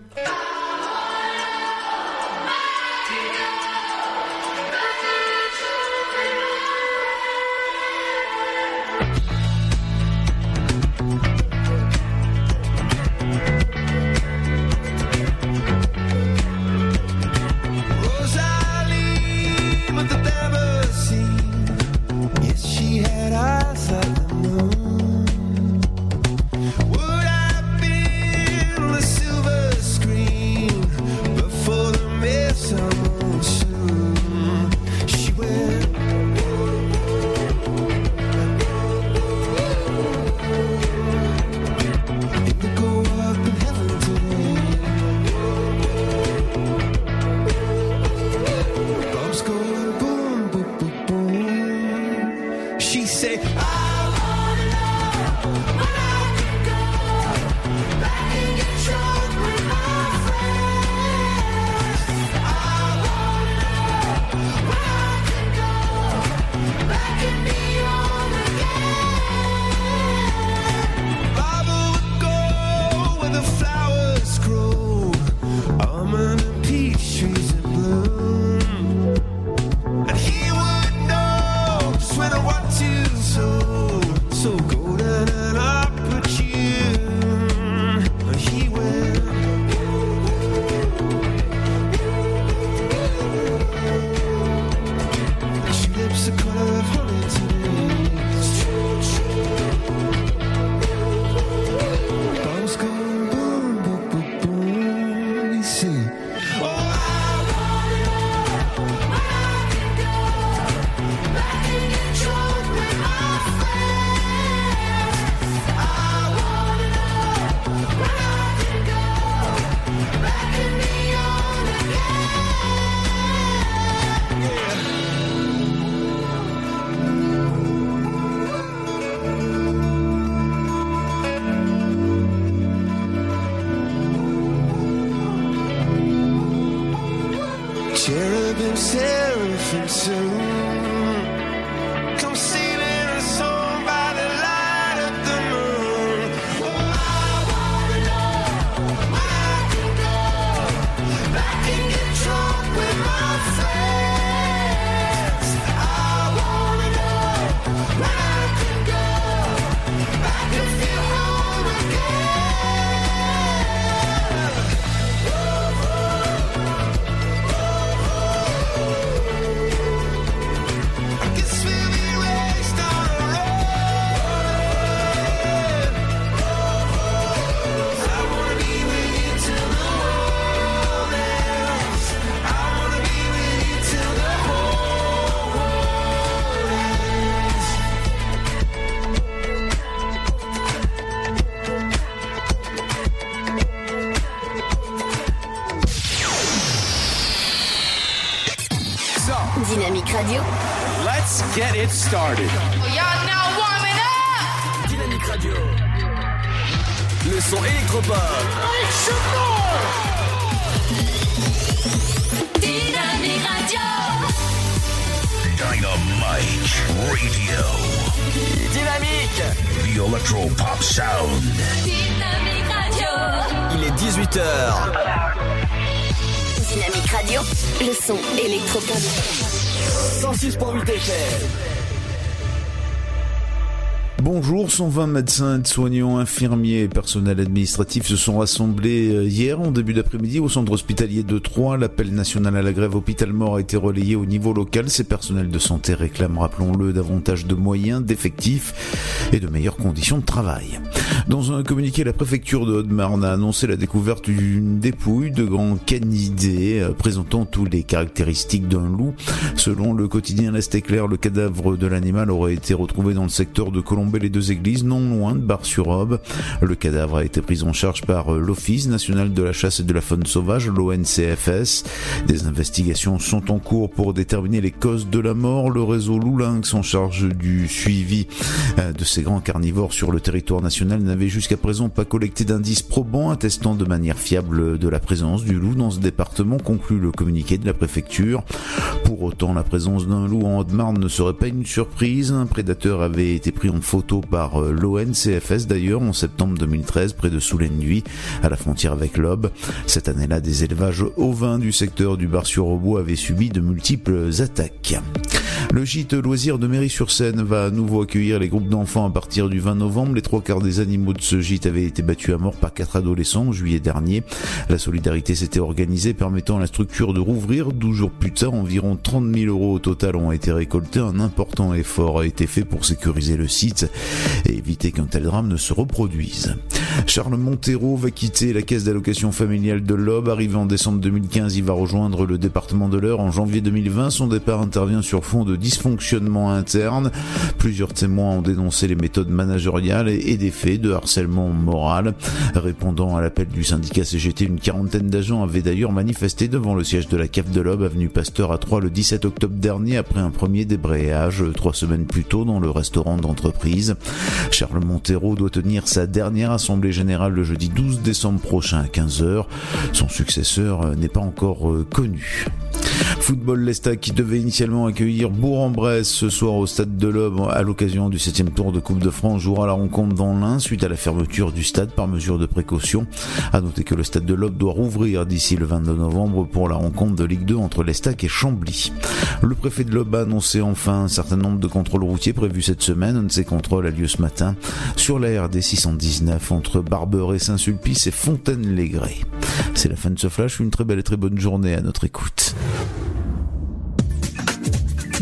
to 120 médecins, soignants, infirmiers et personnel administratif se sont rassemblés euh, hier en début d'après-midi au centre hospitalier de Troyes. L'appel national à la grève hôpital mort a été relayé au niveau local. Ces personnels de santé réclament, rappelons-le, davantage de moyens, d'effectifs et de meilleures conditions de travail. Dans un communiqué, la préfecture de Haute-Marne a annoncé la découverte d'une dépouille de grands canidés euh, présentant tous les caractéristiques d'un loup. Selon le quotidien L'Est éclair, le cadavre de l'animal aurait été retrouvé dans le secteur de Colombey les deux églises, non loin de Bar-sur-Aube. Le cadavre a été pris en charge par euh, l'Office national de la chasse et de la faune sauvage, l'ONCFS. Des investigations sont en cours pour déterminer les causes de la mort. Le réseau Loulinx en charge du suivi euh, de ces grands carnivores sur le territoire national n'avait jusqu'à présent pas collecté d'indices probants attestant de manière fiable de la présence du loup dans ce département, conclut le communiqué de la préfecture. Pour autant, la présence d'un loup en Haute-Marne ne serait pas une surprise. Un prédateur avait été pris en photo par euh, l'ONCFS d'ailleurs en septembre 2013 près de Soulenduy à la frontière avec l'Aube. Cette année-là, des élevages ovins du secteur du Bar-sur-Aubois avaient subi de multiples attaques. Le gîte loisir de Mairie-sur-Seine va à nouveau accueillir les groupes d'enfants à partir du 20 novembre. Les trois quarts des animaux de ce gîte avaient été battus à mort par quatre adolescents en juillet dernier. La solidarité s'était organisée permettant à la structure de rouvrir. 12 jours plus tard, environ 30 000 euros au total ont été récoltés. Un important effort a été fait pour sécuriser le site et éviter qu'un tel drame ne se reproduise. Charles Montero va quitter la caisse d'allocation familiale de l'Aube. Arrivé en décembre 2015, il va rejoindre le département de l'Eure en janvier 2020. Son départ intervient sur fond de dysfonctionnement interne. Plusieurs témoins ont dénoncé les méthodes managériales et des faits de harcèlement moral. Répondant à l'appel du syndicat CGT, une quarantaine d'agents avaient d'ailleurs manifesté devant le siège de la CAF de l'Aube, avenue Pasteur à Troyes le 17 octobre dernier après un premier débrayage trois semaines plus tôt dans le restaurant d'entreprise. Charles Montero doit tenir sa dernière assemblée générale le jeudi 12 décembre prochain à 15h. Son successeur n'est pas encore euh, connu. Football Lestac qui devait initialement accueillir Bourg-en-Bresse ce soir au stade de l'Aube à l'occasion du 7 tour de Coupe de France jouera la rencontre dans l'Ain suite à la fermeture du stade par mesure de précaution. À noter que le stade de l'Aube doit rouvrir d'ici le 22 novembre pour la rencontre de Ligue 2 entre Lestac et Chambly. Le préfet de l'Aube a annoncé enfin un certain nombre de contrôles routiers prévus cette semaine. Un de ces contrôles a lieu ce matin sur la RD 619 entre Barberet, Saint-Sulpice et Fontaine-les-Grès. C'est la fin de ce flash. Une très belle et très bonne journée à notre écoute.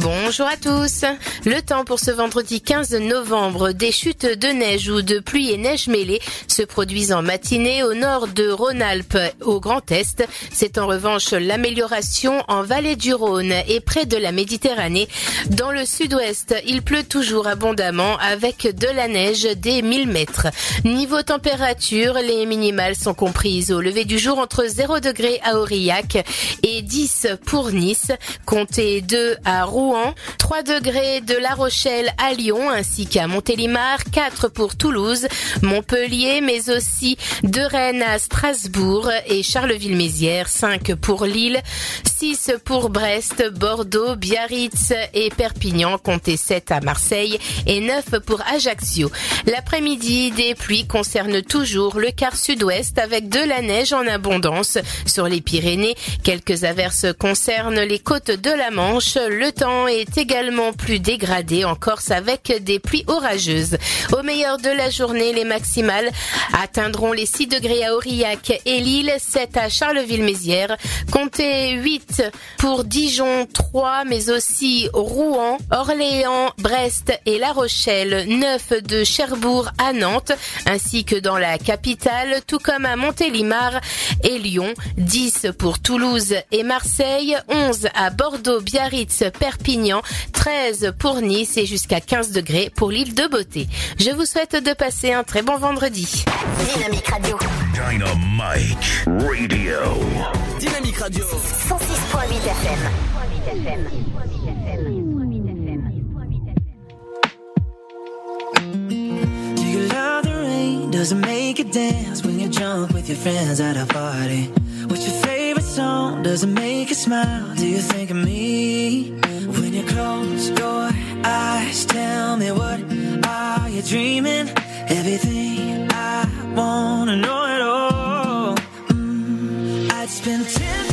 Bonjour à tous. Le temps pour ce vendredi 15 novembre, des chutes de neige ou de pluie et neige mêlée se produisent en matinée au nord de Rhône-Alpes, au Grand Est. C'est en revanche l'amélioration en vallée du Rhône et près de la Méditerranée. Dans le sud-ouest, il pleut toujours abondamment avec de la neige des 1000 mètres. Niveau température, les minimales sont comprises au lever du jour entre 0 degré à Aurillac et 10 pour Nice. Comptez 2 à Rouen, 3 degrés de La Rochelle à Lyon ainsi qu'à Montélimar, 4 pour Toulouse, Montpellier, mais aussi de Rennes à Strasbourg et Charleville-Mézières, 5 pour Lille, 6 pour Brest, Bordeaux, Biarritz et Perpignan, comptez 7 à Marseille et 9 pour Ajaccio. L'après-midi, des pluies concernent toujours le quart sud-ouest avec de la neige en abondance sur les Pyrénées. Quelques averses concernent les côtes de la Manche. Le temps est également plus dégradé en Corse avec des pluies orageuses. Au meilleur de la journée, les maximales atteindront les 6 degrés à Aurillac et Lille, 7 à Charleville-Mézières, comptez 8 pour Dijon, 3 mais aussi Rouen, Orléans, Brest et La Rochelle, 9 de Cherbourg à Nantes, ainsi que dans la capitale, tout comme à Montélimar et Lyon, 10 pour Toulouse et Marseille, 11 à Bordeaux, Biarritz, Perpignan, 13 pour Nice et jusqu'à 15 degrés pour l'île de Beauté. Je vous souhaite de passer un très bon vendredi. Dynamique Radio. Dynamite Radio. Dynamique Radio. 106.8 FM. Doesn't make you dance when you jump with your friends at a party. What's your favorite song? Doesn't make you smile. Do you think of me? When you close your eyes, tell me what are you dreaming? Everything I wanna know it all. Mm, I'd spend 10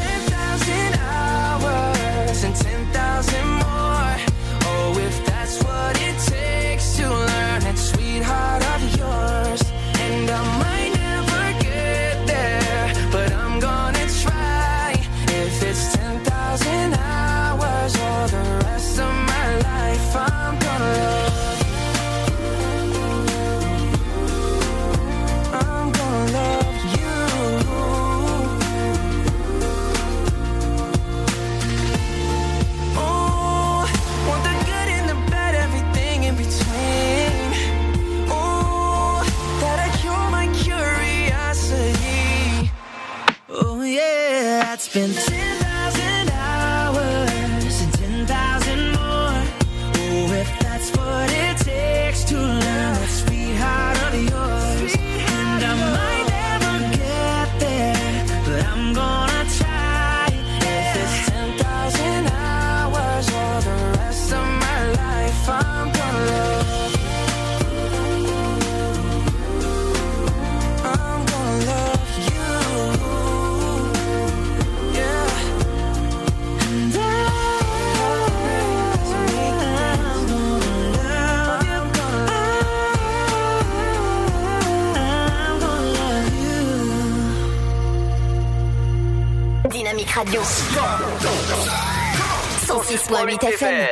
Listen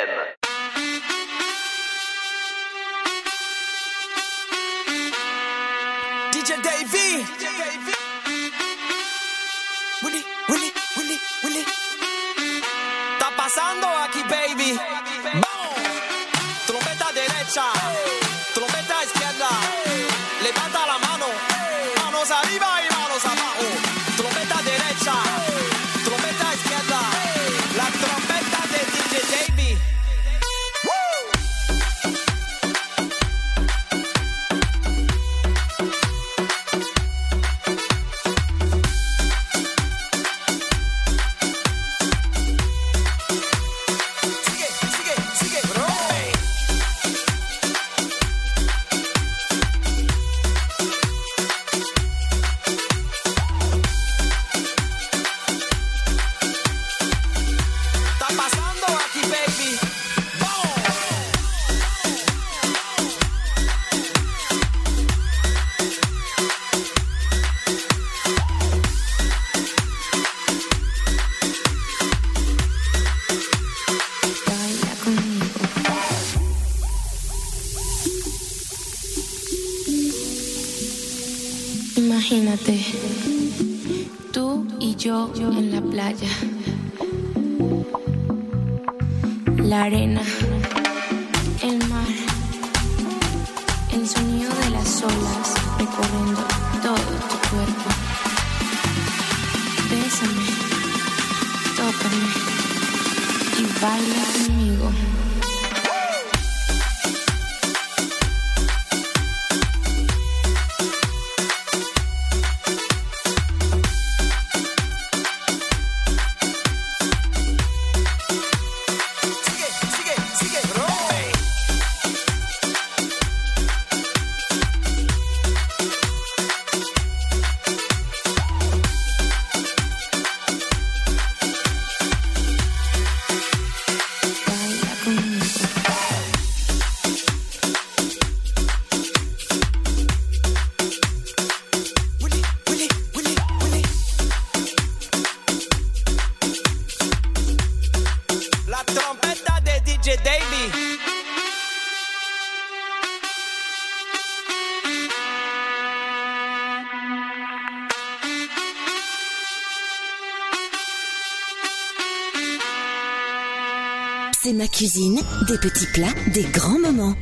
cuisine, des petits plats, des grands moments.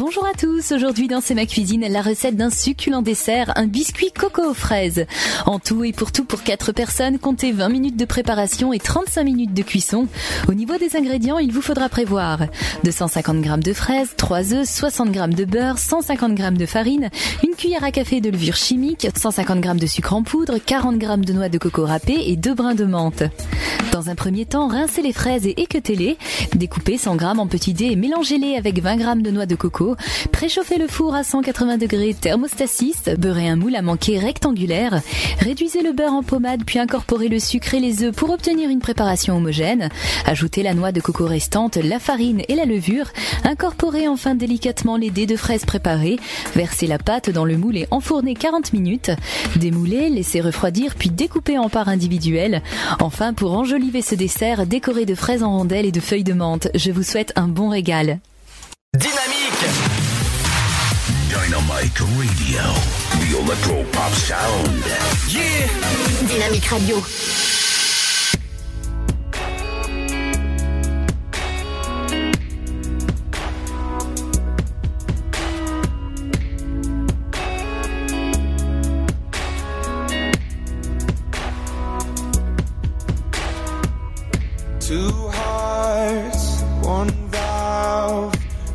Bonjour à tous, aujourd'hui dans C'est ma cuisine, la recette d'un succulent dessert, un biscuit coco aux fraises. En tout et pour tout pour 4 personnes, comptez 20 minutes de préparation et 35 minutes de cuisson. Au niveau des ingrédients, il vous faudra prévoir 250 g de fraises, 3 œufs, 60 g de beurre, 150 g de farine, une cuillère à café de levure chimique, 150 g de sucre en poudre, 40 g de noix de coco râpées et 2 brins de menthe. Dans un premier temps, rincez les fraises et équeutez-les. Découpez 100 g en petits dés et mélangez-les avec 20 g de noix de coco. Préchauffez le four à 180 degrés thermostat 6, beurrez un moule à manquer rectangulaire. Réduisez le beurre en pommade puis incorporez le sucre et les œufs pour obtenir une préparation homogène. Ajoutez la noix de coco restante, la farine et la levure. Incorporez enfin délicatement les dés de fraises préparés. Versez la pâte dans le moule et enfournez 40 minutes. Démoulez, laissez refroidir puis découpez en parts individuelles. Enfin, pour enjoliver ce dessert, décorez de fraises en rondelles et de feuilles de menthe. Je vous souhaite un bon régal. Dynamique Dynamite Radio. The Electro Pop Sound. Yeah Dynamique Radio.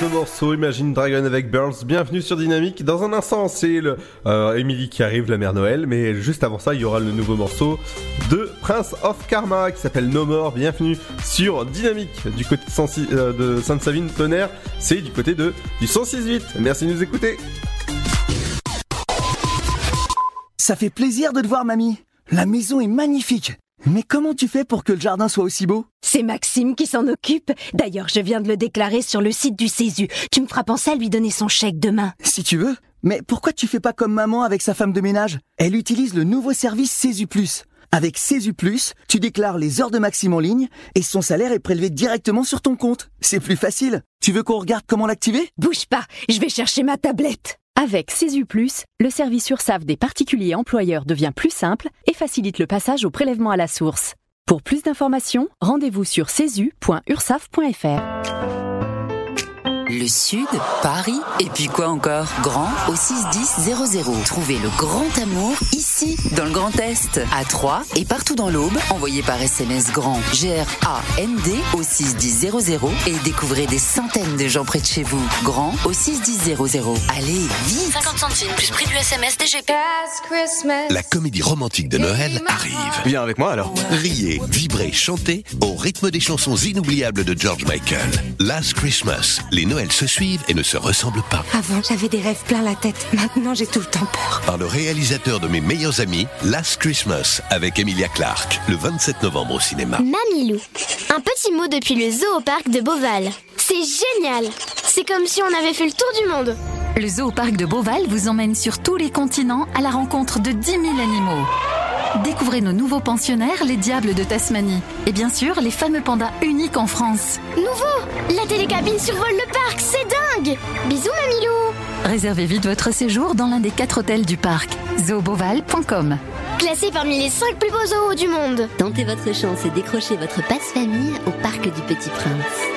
Ce morceau Imagine Dragon avec Birds. Bienvenue sur Dynamique. Dans un instant, c'est le euh, Emily qui arrive, la mère Noël. Mais juste avant ça, il y aura le nouveau morceau de Prince of Karma qui s'appelle No More. Bienvenue sur Dynamique du côté de, 106 euh, Sainte-Savine Tonnerre. C'est du côté de du 106.8. Merci de nous écouter. Ça fait plaisir de te voir, mamie. La maison est magnifique. Mais comment tu fais pour que le jardin soit aussi beau? C'est Maxime qui s'en occupe. D'ailleurs, je viens de le déclarer sur le site du Césu. Tu me feras penser à lui donner son chèque demain. Si tu veux. Mais pourquoi tu fais pas comme maman avec sa femme de ménage? Elle utilise le nouveau service Césu Plus. Avec Césu Plus, tu déclares les heures de Maxime en ligne et son salaire est prélevé directement sur ton compte. C'est plus facile. Tu veux qu'on regarde comment l'activer? Bouge pas, je vais chercher ma tablette. Avec Plus, le service URSAF des particuliers employeurs devient plus simple et facilite le passage au prélèvement à la source. Pour plus d'informations, rendez-vous sur cesu.ursaf.fr. Le Sud, Paris, et puis quoi encore? Grand au 61000. Trouvez le grand amour ici, dans le Grand Est, à Troyes et partout dans l'Aube. Envoyez par SMS grand G-R-A-N-D au 61000 et découvrez des centaines de gens près de chez vous. Grand au 61000. Allez, vite 50 centimes plus prix du SMS DGP. La comédie romantique de Noël arrive. Viens avec moi alors. Riez, vibrez, chantez au rythme des chansons inoubliables de George Michael. Last Christmas, les Noëls se suivent et ne se ressemblent pas. Avant, j'avais des rêves plein la tête. Maintenant, j'ai tout le temps peur. Par le réalisateur de Mes meilleurs amis, Last Christmas, avec Emilia Clarke, le 27 novembre au cinéma. Mamilou, un petit mot depuis le zoo au parc de Beauval. C'est génial C'est comme si on avait fait le tour du monde. Le zoo parc de Beauval vous emmène sur tous les continents à la rencontre de 10 000 animaux. Découvrez nos nouveaux pensionnaires, les diables de Tasmanie. Et bien sûr, les fameux pandas uniques en France. Nouveau La télécabine survole le parc, c'est dingue Bisous Mamilou Réservez vite votre séjour dans l'un des quatre hôtels du parc. zooboval.com Classé parmi les 5 plus beaux zoos du monde. Tentez votre chance et décrochez votre passe-famille au Parc du Petit Prince.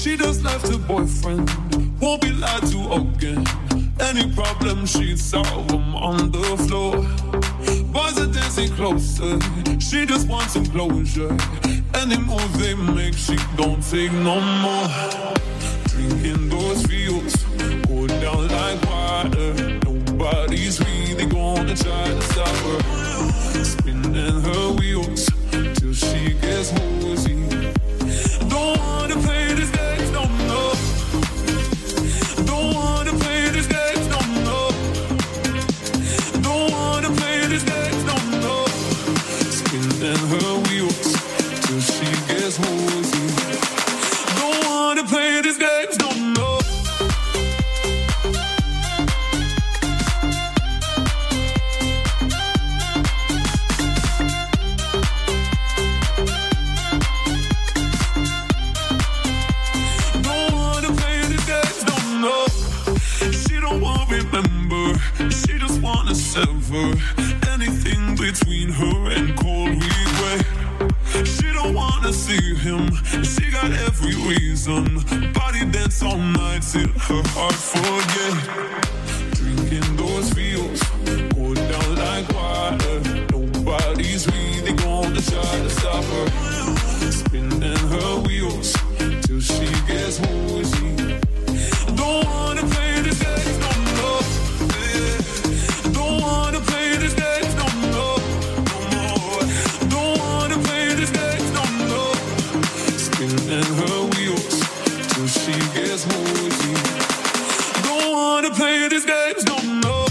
She just left her boyfriend, won't be lied to again. Any problem she'd solve them on the floor. Boys are dancing closer, she just wants some closure. Any move they make, she don't take no more. Drinking those feels, go down like water. Nobody's really gonna try to stop her. Spinning her wheels till she gets woozy. Sever anything between her and cold way. She don't wanna see him. She got every reason. Body dance all night till her heart forget. Drinking those feels go down like water. Nobody's really gonna try to stop her. Spinning her wheels till she gets woozy. Wanna play this game no more.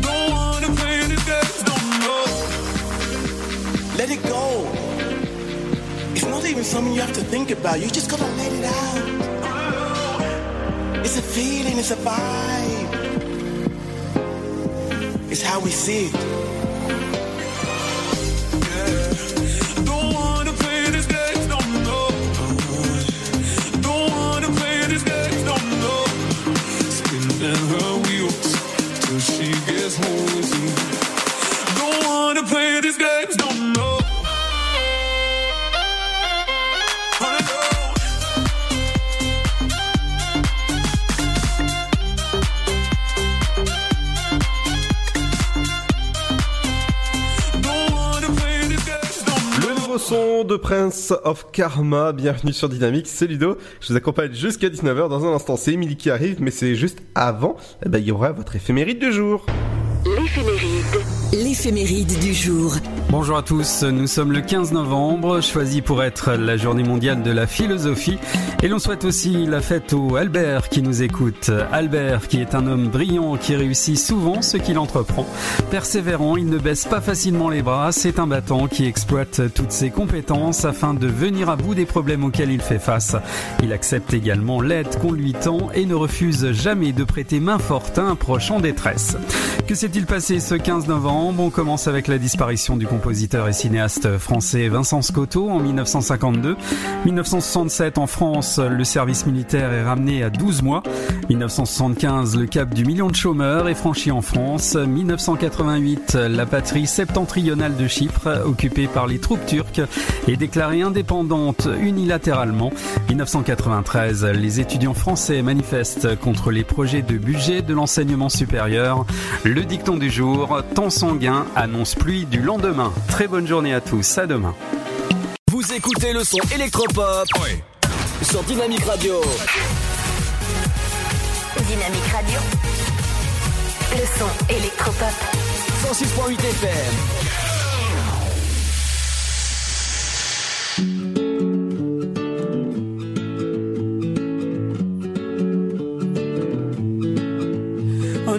Don't wanna play this game no more. Let it go. It's not even something you have to think about. You just gotta let it out. It's a feeling, it's a vibe. How we see it. Prince of Karma, bienvenue sur Dynamique, c'est Ludo, je vous accompagne jusqu'à 19h, dans un instant. C'est Émilie qui arrive, mais c'est juste avant, eh ben, il y aura votre éphéméride du jour. L'éphéméride du jour. Bonjour à tous, nous sommes le 15 novembre, choisi pour être la journée mondiale de la philosophie. Et l'on souhaite aussi la fête au Albert qui nous écoute. Albert qui est un homme brillant qui réussit souvent ce qu'il entreprend. Persévérant, il ne baisse pas facilement les bras, c'est un battant qui exploite toutes ses compétences afin de venir à bout des problèmes auxquels il fait face. Il accepte également l'aide qu'on lui tend et ne refuse jamais de prêter main forte à un proche en détresse. Que s'est-il passé ce 15 novembre? On commence avec la disparition du compositeur et cinéaste français Vincent Scotto en 1952. 1967 en France, le service militaire est ramené à 12 mois. 1975, le cap du million de chômeurs est franchi en France. 1988, la patrie septentrionale de Chypre, occupée par les troupes turques, est déclarée indépendante unilatéralement. 1993, les étudiants français manifestent contre les projets de budget de l'enseignement supérieur. Le dicton du jour, temps sanguin annonce pluie du lendemain. Très bonne journée à tous, à demain. Vous écoutez le son électropop sur Dynamique Radio. Dynamique Radio. Le son électropop. 106.8 FM.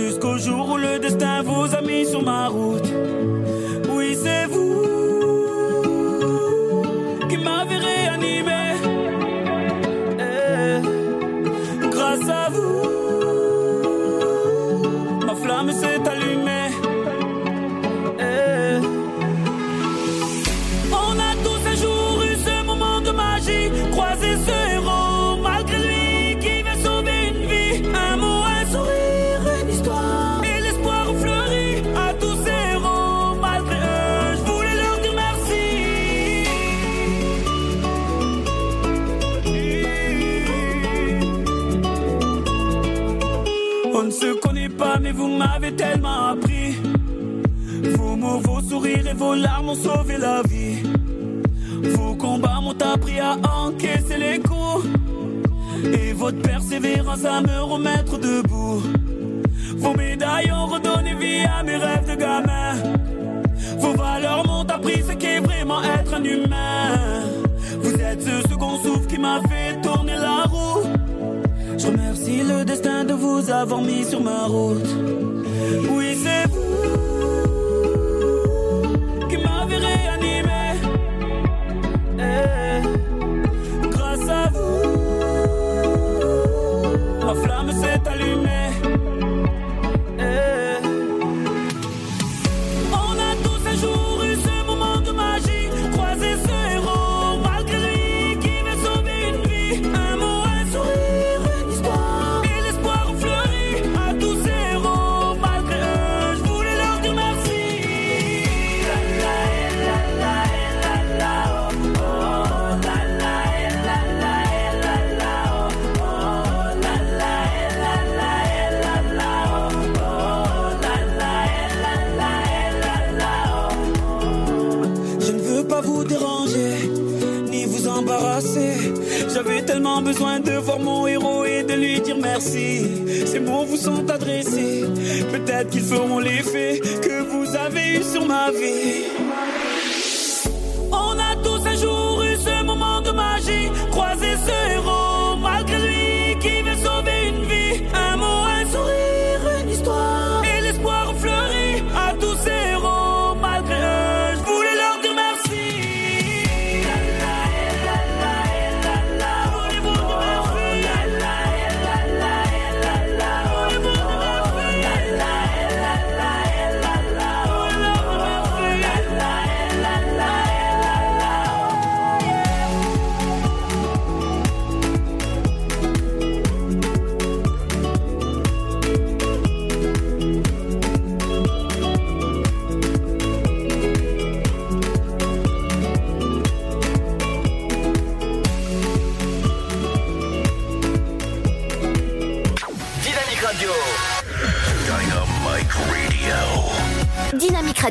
Jusqu'au jour où le destin vous a mis sur ma route. Oui, c'est vous vous m'avez tellement appris. Vos mots, vos sourires et vos larmes ont sauvé la vie. Vos combats m'ont appris à encaisser les coups. Et votre persévérance à me remettre debout. Vos médailles ont redonné vie à mes rêves de gamin. Vos valeurs m'ont appris ce qu'est vraiment être un humain. Vous êtes ce second souffle qui m'a fait tourner la roue. Je remercie le destin de vous avoir mis sur ma route. Oui, c'est vous besoin de voir mon héros et de lui dire merci. Ces mots vous sont adressés, peut-être qu'ils feront l'effet que vous avez eu sur ma vie.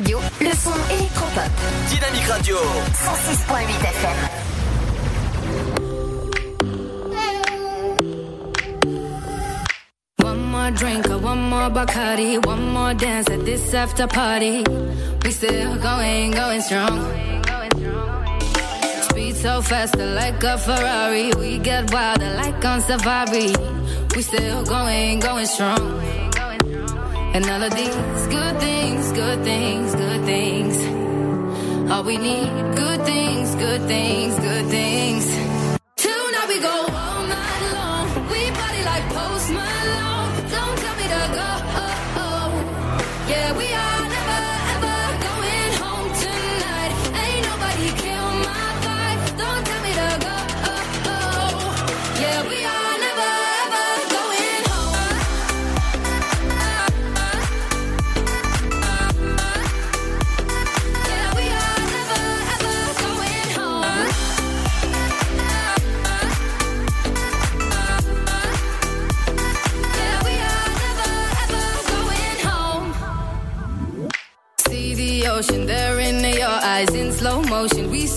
Radio, le son électropop. Dynamique Radio. 106.8 FM. One more drink or one more Bacardi, one more dance at this after party. We still going, going strong. Speed so faster like a Ferrari. We get wilder like on safari. We still going, going strong. And all of these good things, good things, good things. All we need, good things, good things, good things.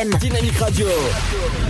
FM. Dynamique Radio.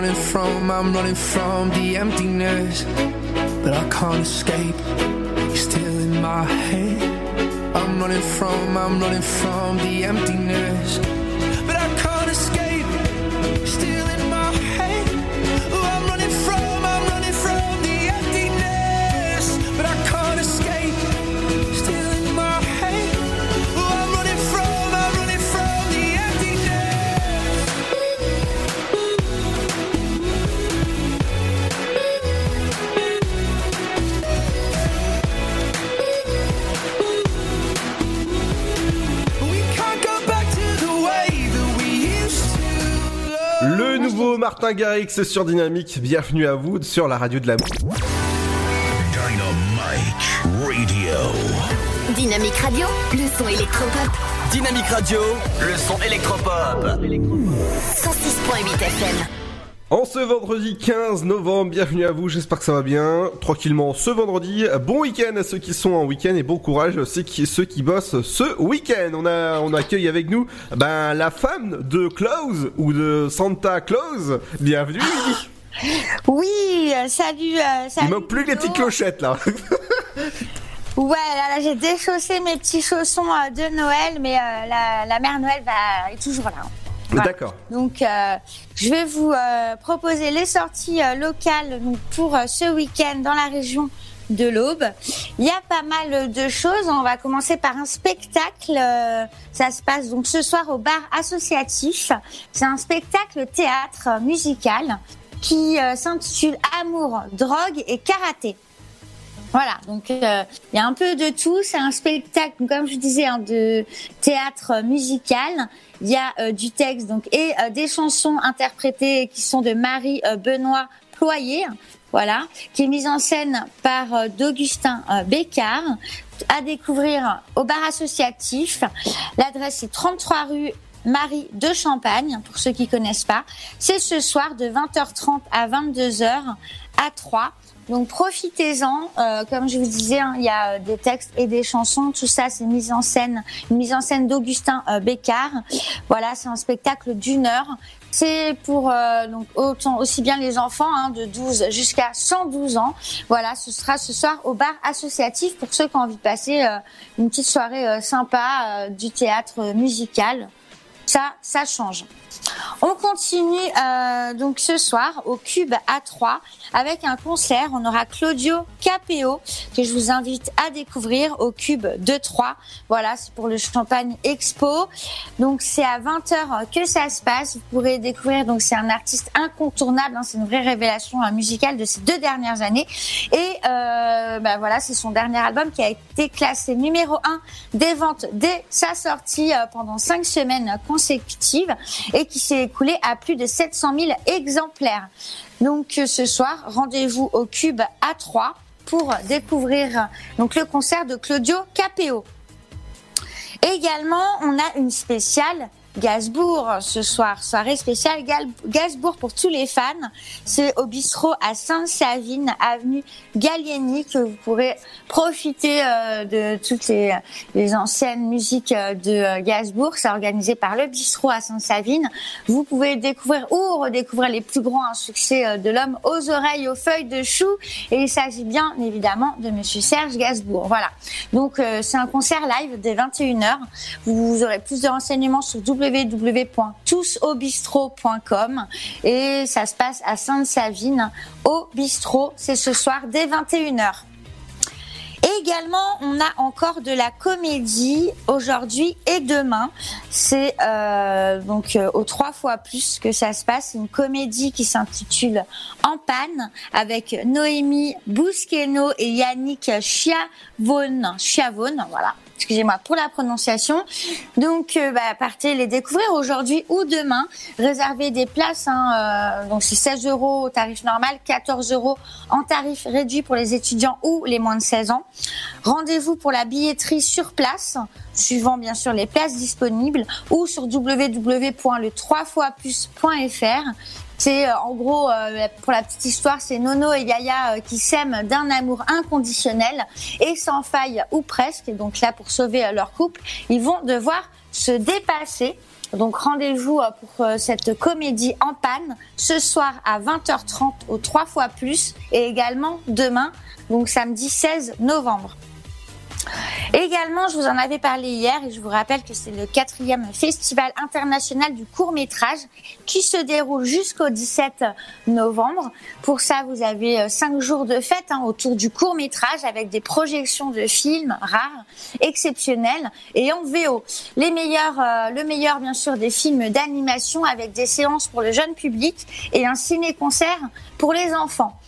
running from, I'm running from the emptiness. But I can't escape. You're still in my head. I'm running from, I'm running from the emptiness. Martin Garrix sur Dynamique. Bienvenue à vous sur la radio de la Dynamite Radio. Dynamique Radio, le son électropop. Dynamique Radio, le son électropop. 106.8 FM. En ce vendredi 15 novembre, bienvenue à vous, j'espère que ça va bien, tranquillement ce vendredi. Bon week-end à ceux qui sont en week-end et bon courage à ceux qui, ceux qui bossent ce week-end. On, a, on accueille avec nous ben, la femme de Claus ou de Santa Claus. Bienvenue Lily. Oui, euh, salut, euh, salut. Il manque plus que les petites clochettes là. Ouais, là, là, j'ai déchaussé mes petits chaussons euh, de Noël, mais euh, la, la mère Noël va, est toujours là. hein. Voilà. D'accord. Donc, euh, je vais vous euh, proposer les sorties euh, locales donc, pour ce week-end dans la région de l'Aube. Il y a pas mal de choses. On va commencer par un spectacle. Ça se passe donc ce soir au bar associatif. C'est un spectacle théâtre musical qui s'intitule Amour, drogue et karaté. Voilà, donc euh, il y a un peu de tout. C'est un spectacle, comme je disais, hein, de théâtre musical. Il y a euh, du texte donc et euh, des chansons interprétées qui sont de Marie Benoît Ployer, voilà, qui est mise en scène par d'Augustin Bécard. À découvrir au bar associatif. L'adresse est 33 rue Marie de Champagne, pour ceux qui connaissent pas. C'est ce soir de 20h30 à 22h à 3. Donc profitez-en, Euh, comme je vous disais, hein, il y a euh, des textes et des chansons, tout ça c'est mise en scène, une mise en scène d'Augustin euh, Bécard. Voilà, c'est un spectacle d'une heure. C'est pour euh, donc autant aussi bien les enfants hein, de 12 jusqu'à 112 ans. Voilà, ce sera ce soir au bar associatif pour ceux qui ont envie de passer une petite soirée sympa du théâtre musical. Ça, ça change. On continue euh, donc ce soir au Cube A3 avec un concert. On aura Claudio Capéo que je vous invite à découvrir au Cube 2-3. Voilà, c'est pour le Champagne Expo. Donc c'est à 20h que ça se passe. Vous pourrez découvrir, donc c'est un artiste incontournable. hein. c'est une vraie révélation euh, musicale de ces deux dernières années. Et euh, bah voilà, c'est son dernier album qui a été classé numéro 1 des ventes dès sa sortie euh, pendant cinq semaines consécutives qui s'est écoulé à plus de 700 000 exemplaires. Donc euh, ce soir, rendez-vous au Cube A3 pour découvrir donc le concert de Claudio Capéo. Également, on a une spéciale Gainsbourg ce soir, soirée spéciale Gainsbourg pour tous les fans. C'est au bistrot à Sainte-Savine, avenue Gallieni, que vous pourrez profiter euh, de toutes les, anciennes musiques euh, de euh, Gainsbourg. C'est organisé par le bistrot à Sainte-Savine. Vous pouvez découvrir ou redécouvrir les plus grands succès euh, de l'homme aux oreilles, aux feuilles de chou. Et il s'agit bien évidemment de Monsieur Serge Gainsbourg. Voilà. Donc c'est un concert live dès 21h. Vous aurez plus de renseignements sur www.tousaubistro.com et ça se passe à Sainte-Savine au bistrot. C'est ce soir dès 21h. Également, on a encore de la comédie aujourd'hui et demain. C'est euh, donc euh, aux trois fois plus que ça se passe. Une comédie qui s'intitule En panne avec Noémie Bousqueno et Yannick. Chiavone, voilà. Excusez-moi pour la prononciation. Donc, euh, bah, partez les découvrir aujourd'hui ou demain. Réservez des places. Hein, euh, donc, c'est 16 euros au tarif normal, 14 euros en tarif réduit pour les étudiants ou les moins de 16 ans. Rendez-vous pour la billetterie sur place, suivant bien sûr les places disponibles, ou sur www.le3foisplus.fr. C'est euh, en gros, euh, pour la petite histoire, c'est Nono et Yaya euh, qui s'aiment d'un amour inconditionnel et sans faille ou presque. Et donc là, pour sauver leur couple, ils vont devoir se dépasser. Donc rendez-vous pour cette comédie en panne ce soir à 20h30 au 3 fois plus et également demain, donc samedi 16 novembre. Également, je vous en avais parlé hier et je vous rappelle que c'est le quatrième festival international du court métrage qui se déroule jusqu'au 17 novembre. Pour ça, vous avez euh, cinq jours de fête hein, autour du court métrage avec des projections de films rares, exceptionnels et en VO. Les meilleurs, euh, le meilleur bien sûr des films d'animation avec des séances pour le jeune public et un ciné-concert pour les enfants.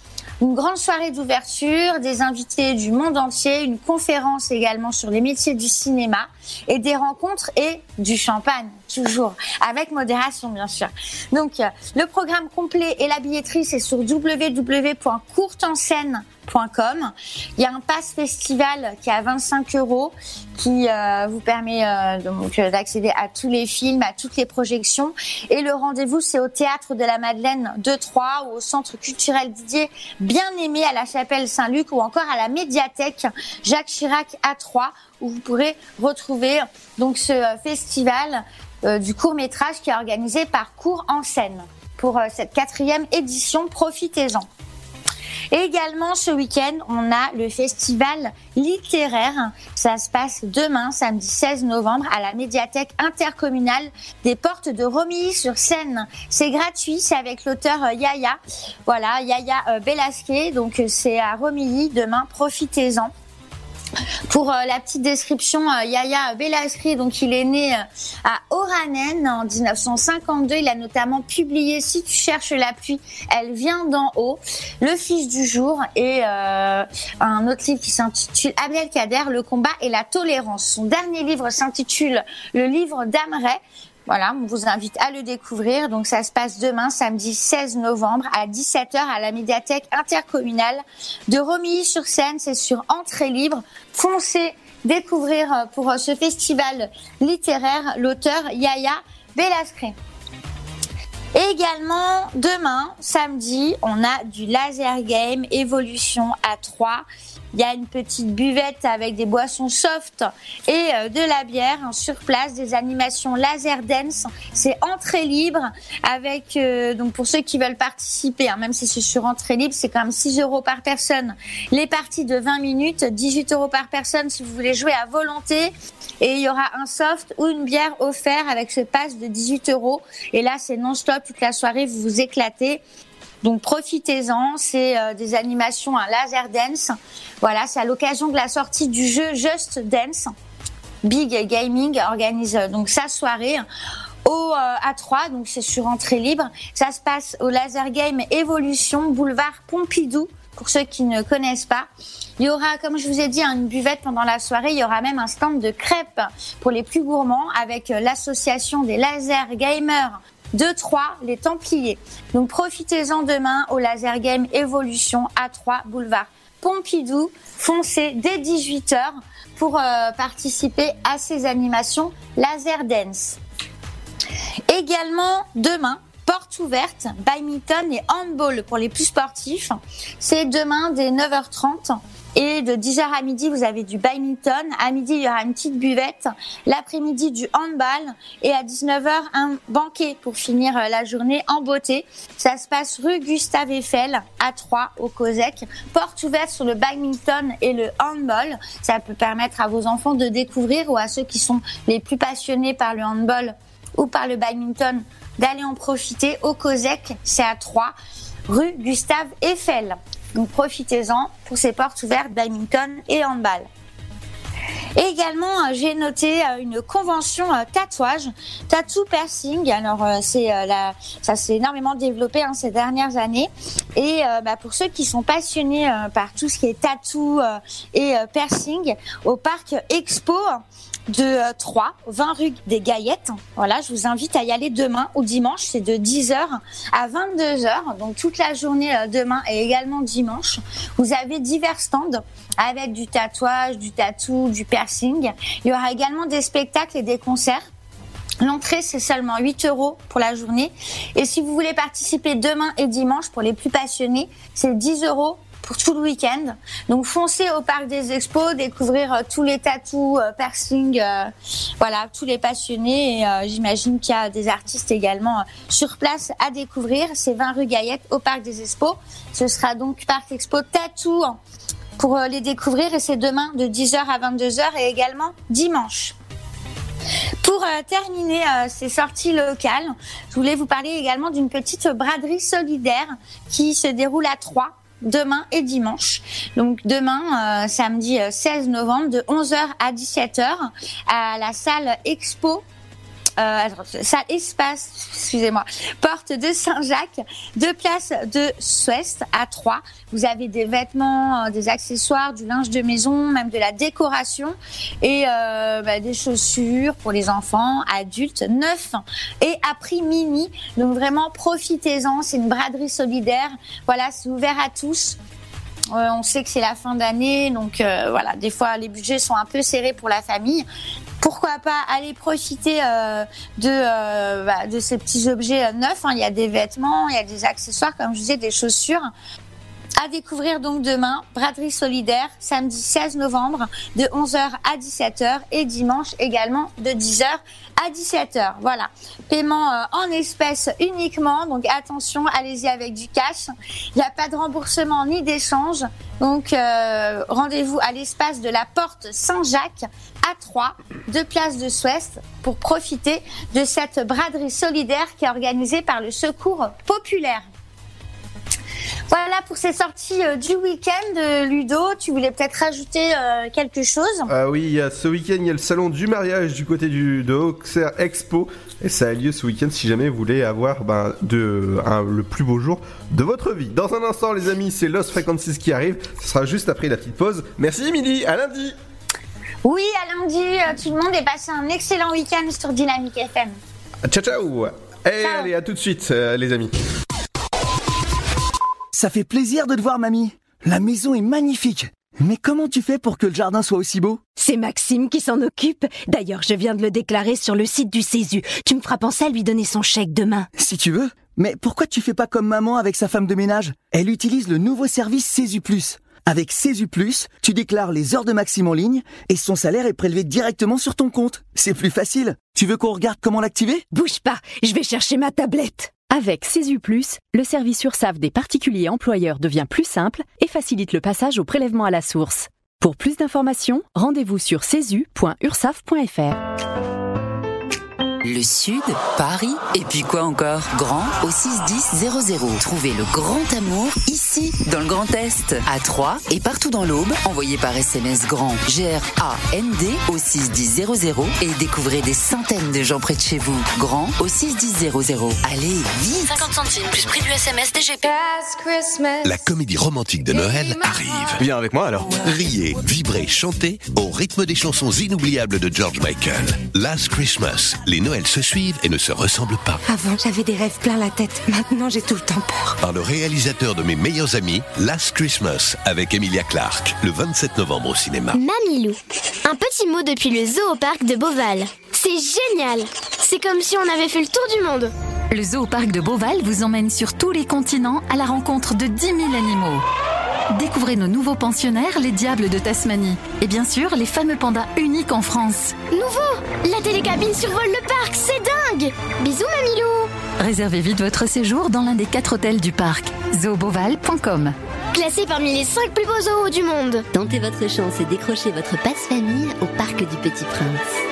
Une grande soirée d'ouverture, des invités du monde entier, une conférence également sur les métiers du cinéma et des rencontres et du champagne, toujours, avec modération bien sûr. Donc euh, le programme complet et la billetterie, c'est sur www.courtenscène.com. Il y a un pass festival qui est à 25 euros qui euh, vous permet euh, d'accéder à tous les films, à toutes les projections. Et le rendez-vous, c'est au Théâtre de la Madeleine de Troyes ou au Centre culturel Didier bien aimé à la Chapelle Saint-Luc ou encore à la médiathèque Jacques Chirac à Troyes où vous pourrez retrouver donc ce euh, festival euh, du court métrage qui est organisé par Cours en scène pour euh, cette quatrième édition. Profitez-en. Également ce week-end, on a le festival littéraire. Ça se passe demain, samedi 16 novembre, à la médiathèque intercommunale des Portes de Romilly-sur-Seine. C'est gratuit, c'est avec l'auteur Yaya. Voilà, Yaya Belasquet. Donc c'est à Romilly demain. Profitez-en. Pour euh, la petite description, euh, Yaya Belasri, donc il est né euh, à Oranen en 1952. Il a notamment publié Si tu cherches la pluie, elle vient d'en haut, Le fils du jour et un autre livre qui s'intitule Abdelkader, le combat et la tolérance. Son dernier livre s'intitule Le livre d'Amray. Voilà, on vous invite à le découvrir. Donc ça se passe demain, samedi 16 novembre à 17h à la médiathèque intercommunale de Romilly-sur-Seine. C'est sur entrée libre. Foncez découvrir euh, pour euh, ce festival littéraire l'auteur Yaya Belascré. Également, demain, samedi, on a du laser game évolution à 3. Il y a une petite buvette avec des boissons soft et euh, de la bière hein, sur place, des animations laser dance. C'est entrée libre avec euh, donc pour ceux qui veulent participer, hein, même si c'est sur entrée libre, c'est quand même 6 euros par personne. Les parties de 20 minutes, 18 euros par personne si vous voulez jouer à volonté. Et il y aura un soft ou une bière offert avec ce pass de 18 euros. Et là, c'est non-stop toute la soirée, vous vous éclatez. Donc profitez-en, c'est euh, des animations à laser dance. Voilà, c'est à l'occasion de la sortie du jeu Just Dance. Big Gaming organise euh, donc sa soirée au euh, A3, donc c'est sur entrée libre. Ça se passe au Laser Game Evolution, boulevard Pompidou, pour ceux qui ne connaissent pas. Il y aura, comme je vous ai dit, une buvette pendant la soirée. Il y aura même un stand de crêpes pour les plus gourmands avec euh, l'association des laser gamers de Troyes, les Templiers. Donc profitez-en demain au Laser Game Evolution A3 boulevard Pompidou. Foncez dès 18h pour euh, participer à ces animations Laser Dance. Également demain, porte ouverte, badminton et handball pour les plus sportifs. C'est demain dès 9h30. Et de 10h à midi, vous avez du badminton. À midi, il y aura une petite buvette. L'après-midi, du handball. Et à 19h, un banquet pour finir euh, la journée en beauté. Ça se passe rue Gustave Eiffel à 3 au COSEC. Porte ouverte sur le badminton et le handball. Ça peut permettre à vos enfants de découvrir ou à ceux qui sont les plus passionnés par le handball ou par le badminton d'aller en profiter au COSEC. C'est à 3 rue Gustave Eiffel. Donc profitez-en pour ces portes ouvertes badminton et handball. Également, euh, j'ai noté euh, une convention euh, tatouage, tattoo piercing. Alors, c'est la, ça s'est énormément développé hein, ces dernières années. Et bah, pour ceux qui sont passionnés par tout ce qui est tattoo euh, et piercing, au parc Expo de euh, 3, 20 rue des Gaillettes. Voilà, je vous invite à y aller demain ou dimanche. C'est de 10h à 22h. Donc toute la journée demain et également dimanche. Vous avez divers stands avec du tatouage, du tatou, du piercing. Il y aura également des spectacles et des concerts. L'entrée, c'est seulement 8 euros pour la journée. Et si vous voulez participer demain et dimanche, pour les plus passionnés, c'est 10 euros pour tout le week-end. Donc foncez au parc des expos, découvrir euh, tous les tatous, euh, piercings, euh, voilà, tous les passionnés. Euh, j'imagine qu'il y a des artistes également euh, sur place à découvrir. C'est 20 rue Gaillette au parc des expos. Ce sera donc parc expo tatou pour euh, les découvrir et c'est demain de 10h à 22h et également dimanche. Pour euh, terminer euh, ces sorties locales, je voulais vous parler également d'une petite braderie solidaire qui se déroule à Troyes demain et dimanche. Donc demain, samedi euh, 16 novembre, de 11h à 17h, à la salle Expo euh, salle espace, excusez-moi, porte de Saint-Jacques, deux places de Souest à 3. Vous avez des vêtements, euh, des accessoires, du linge de maison, même de la décoration et euh, bah, des chaussures pour les enfants, adultes, neufs et à prix mini. Donc vraiment profitez-en, c'est une braderie solidaire. Voilà, c'est ouvert à tous. Euh, on sait que c'est la fin d'année, donc euh, voilà, des fois les budgets sont un peu serrés pour la famille. Pourquoi pas aller profiter euh, de, euh, bah, de ces petits objets neufs hein. Il y a des vêtements, il y a des accessoires, comme je disais, des chaussures. À découvrir donc demain, Braderie Solidaire, samedi 16 novembre, de 11h à 17h et dimanche également de 10h à 17h. Voilà. Paiement euh, en espèces uniquement, donc attention, allez-y avec du cash. Il n'y a pas de remboursement ni d'échange. Donc euh, rendez-vous à l'espace de la Porte Saint-Jacques à 3, deux places de Souest, pour profiter de cette braderie solidaire qui est organisée par le Secours Populaire. Voilà pour ces sorties euh, du week-end, euh, Ludo. Tu voulais peut-être rajouter euh, quelque chose? Ah oui, il y a ce week-end, il y a le salon du mariage du côté du, de Auxerre Expo. Et ça a lieu ce week-end si jamais vous voulez avoir ben, de, un- le plus beau jour de votre vie. Dans un instant, les amis, c'est Lost Frequencies qui arrive. Ce sera juste après la petite pause. Merci, Émilie. À lundi. Oui, à lundi, tout le monde est passé un excellent week-end sur Dynamique FM. Ciao, ciao. Et allez, à tout de suite, euh, les amis. Ça fait plaisir de te voir, mamie. La maison est magnifique. Mais comment tu fais pour que le jardin soit aussi beau? C'est Maxime qui s'en occupe. D'ailleurs, je viens de le déclarer sur le site du Césu. Tu me feras penser à lui donner son chèque demain. Si tu veux. Mais pourquoi tu fais pas comme maman avec sa femme de ménage? Elle utilise le nouveau service Césu Plus. Avec Césu Plus, tu déclares les heures de Maxime en ligne et son salaire est prélevé directement sur ton compte. C'est plus facile. Tu veux qu'on regarde comment l'activer? Bouge pas, je vais chercher ma tablette. Avec Plus, le service URSAF des particuliers employeurs devient plus simple et facilite le passage au prélèvement à la source. Pour plus d'informations, rendez-vous sur cesu.ursaf.fr. Le Sud, Paris, et puis quoi encore? Grand au 61000. Trouvez le grand amour ici, dans le Grand Est, à Troyes et partout dans l'Aube. Envoyez par SMS grand G-R-A-N-D au 61000 et découvrez des centaines de gens près de chez vous. Grand au 61000. Allez, vite 50 centimes plus prix du SMS DGP. La comédie romantique de Noël arrive. Viens avec moi alors. Riez, vibrez, chantez au rythme des chansons inoubliables de George Michael. Last Christmas, les Noëls se suivent et ne se ressemblent pas. Avant, j'avais des rêves plein la tête. Maintenant, j'ai tout le temps peur. Par le réalisateur de mes meilleurs amis, Last Christmas, avec Emilia Clarke, le 27 novembre au cinéma. Mamilou. Un petit mot depuis le zoo au parc de Beauval. C'est génial C'est comme si on avait fait le tour du monde. Le zoo parc de Beauval vous emmène sur tous les continents à la rencontre de 10 000 animaux. Découvrez nos nouveaux pensionnaires, les diables de Tasmanie. Et bien sûr, les fameux pandas uniques en France. Nouveau La télécabine survole le parc, c'est dingue Bisous Mamilou Réservez vite votre séjour dans l'un des quatre hôtels du parc. zooboval.com Classé parmi les 5 plus beaux zoos du monde. Tentez votre chance et décrochez votre passe-famille au Parc du Petit Prince.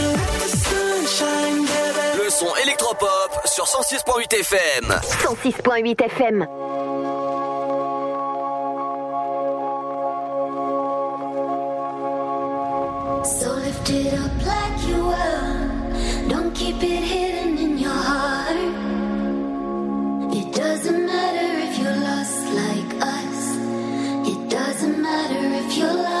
Le son électropop sur 106.8 FM. 106.8 FM. So lift it up like you were. Don't keep it hidden in your heart. It doesn't matter if you're lost like us. It doesn't matter. up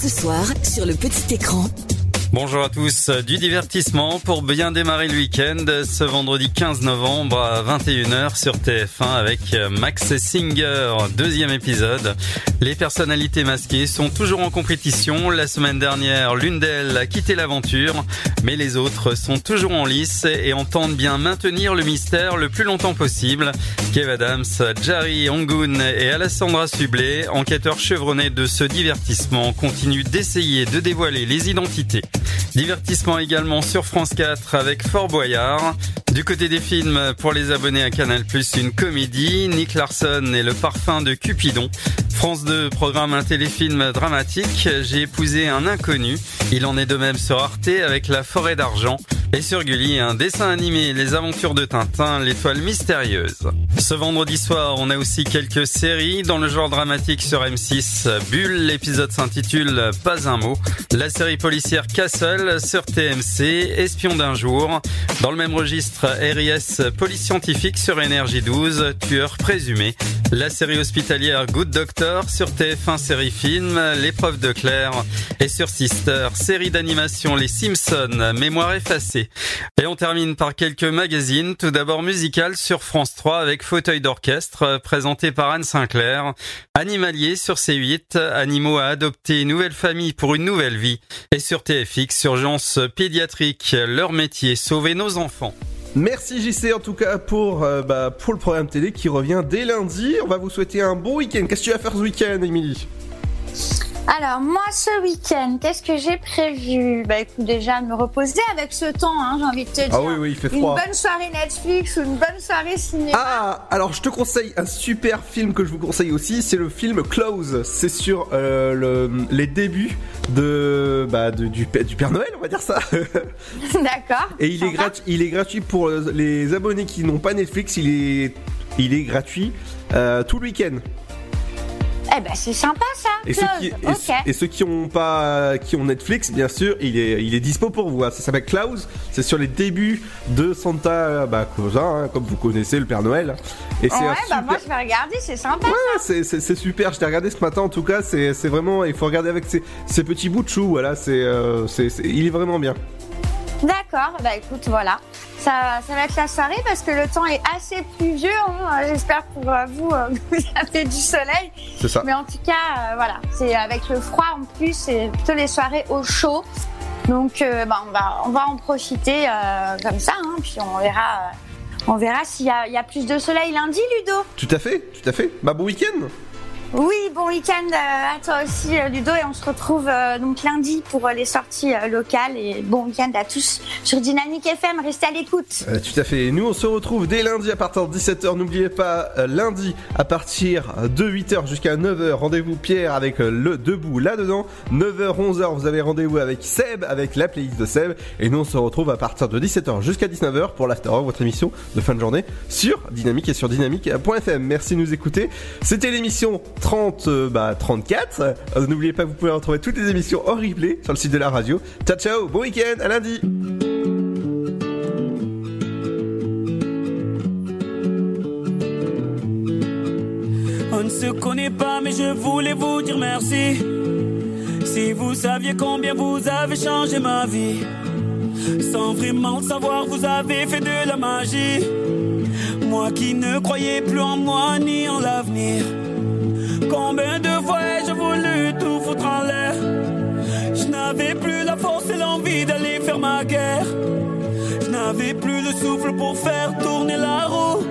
ce soir, sur le petit écran. Bonjour à tous, du divertissement pour bien démarrer le week-end ce vendredi 15 novembre à 21h sur TF1 avec Max Singer, deuxième épisode. Les personnalités masquées sont toujours en compétition. La semaine dernière, l'une d'elles a quitté l'aventure, mais les autres sont toujours en lice et entendent bien maintenir le mystère le plus longtemps possible. Kev Adams, Jari Ongun et Alessandra Sublet, enquêteurs chevronnés de ce divertissement, continuent d'essayer de dévoiler les identités. Divertissement également sur France 4 avec Fort Boyard. Du côté des films, pour les abonnés à Canal+, une comédie, Nick Larson et le parfum de Cupidon. France 2 programme un téléfilm dramatique, J'ai épousé un inconnu. Il en est de même sur Arte avec La forêt d'argent. Et sur Gulli, un dessin animé, Les aventures de Tintin, l'étoile mystérieuse. Ce vendredi soir, on a aussi quelques séries dans le genre dramatique sur M6. Bulle, l'épisode s'intitule Pas un mot. La série policière Castle sur TMC, Espion d'un jour. Dans le même registre, RIS, Police scientifique sur Énergie 12, Tueur présumé. La série hospitalière Good Doctor sur TF1 série film, L'épreuve de Claire. Et sur Sister, série d'animation Les Simpsons, Mémoire effacée. Et on termine par quelques magazines. Tout d'abord musical sur France 3 avec Fauteuil d'orchestre, présenté par Anne Sinclair. Animalier sur C8, Animaux à adopter, Nouvelle famille pour une nouvelle vie. Et sur TFX, Urgence pédiatrique, leur métier, sauver nos enfants. Merci JC en tout cas pour, euh, bah, pour le programme télé qui revient dès lundi. On va vous souhaiter un bon week-end. Qu'est-ce que tu vas faire ce week-end, Émilie? Alors moi ce week-end, qu'est-ce que j'ai prévu? Bah écoute déjà me reposer avec ce temps, hein, j'ai envie de te dire. Ah oui, oui, il fait Une bonne soirée Netflix ou une bonne soirée cinéma. Ah, alors je te conseille un super film que je vous conseille aussi, c'est le film Close. C'est sur euh, le- les débuts de, bah, de- du, du Père Noël, on va dire ça. D'accord. Et il est, gratuit, il est gratuit pour les abonnés qui n'ont pas Netflix, il est, il est gratuit euh, tout le week-end. Eh ben c'est sympa ça. Et ceux, qui, Close. et, ok. et ceux qui ont pas, qui ont Netflix, bien sûr, il est, il est dispo pour vous. hein. Ça s'appelle Klaus. C'est sur les débuts de Santa bah, Claus, hein, comme vous connaissez le Père Noël. Et c'est ouais, bah super- moi je vais regarder, c'est sympa Ouais, c'est- super. Je t'ai regardé ce matin en tout cas. C'est vraiment. Il faut regarder avec ses, ses petits bouts de chou. Voilà, c'est, euh, c'est- il est vraiment bien. D'accord, bah écoute, voilà. Ça, ça va être la soirée parce que le temps est assez pluvieux. hein. J'espère pour euh, vous, euh, que vous avez du soleil. C'est ça. Mais en tout cas, euh, voilà, c'est avec le froid en plus, c'est plutôt les soirées au chaud. Donc, euh, bah, on, va, on va en profiter comme ça, hein, puis on verra, on verra s'il y a plus de soleil lundi, Ludo. Tout à fait, tout à fait. Bah bon week-end. Oui, bon week-end euh, à toi aussi, euh, Ludo, et on se retrouve euh, donc lundi pour les sorties locales. Et bon week-end à tous sur Dynamique FM. Restez à l'écoute. Tout à fait. Nous, on se retrouve dès lundi à partir de 17h. N'oubliez pas, lundi à partir de 8h jusqu'à 9h, rendez-vous Pierre avec le debout là-dedans. 9h, 11h, vous avez rendez-vous avec Seb, avec la playlist de Seb. Et nous, on se retrouve à partir de 17h jusqu'à 19h pour l'After votre émission de fin de journée sur Dynamique et sur dynamique.fm. Merci de nous écouter. C'était l'émission 30, euh, bah, 34. Euh, N'oubliez pas, vous pouvez retrouver toutes les émissions en replay sur le site de la radio. Ciao, ciao, bon week-end, à lundi. On ne se connaît pas, mais je voulais vous dire merci. Si vous saviez combien vous avez changé ma vie, sans vraiment savoir, vous avez fait de la magie. Moi qui ne croyais plus en moi ni en l'avenir. Combien de fois ai-je voulu tout foutre en l'air? Je n'avais plus la force et l'envie d'aller faire ma guerre. Je n'avais plus le souffle pour faire tourner la roue.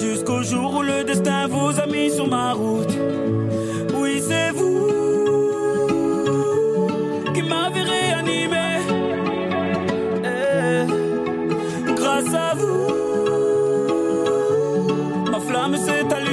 Jusqu'au jour où le destin vous a mis sur ma route. Oui, c'est vous qui m'avez réanimé. Eh, grâce à vous, ma flamme s'est allumée.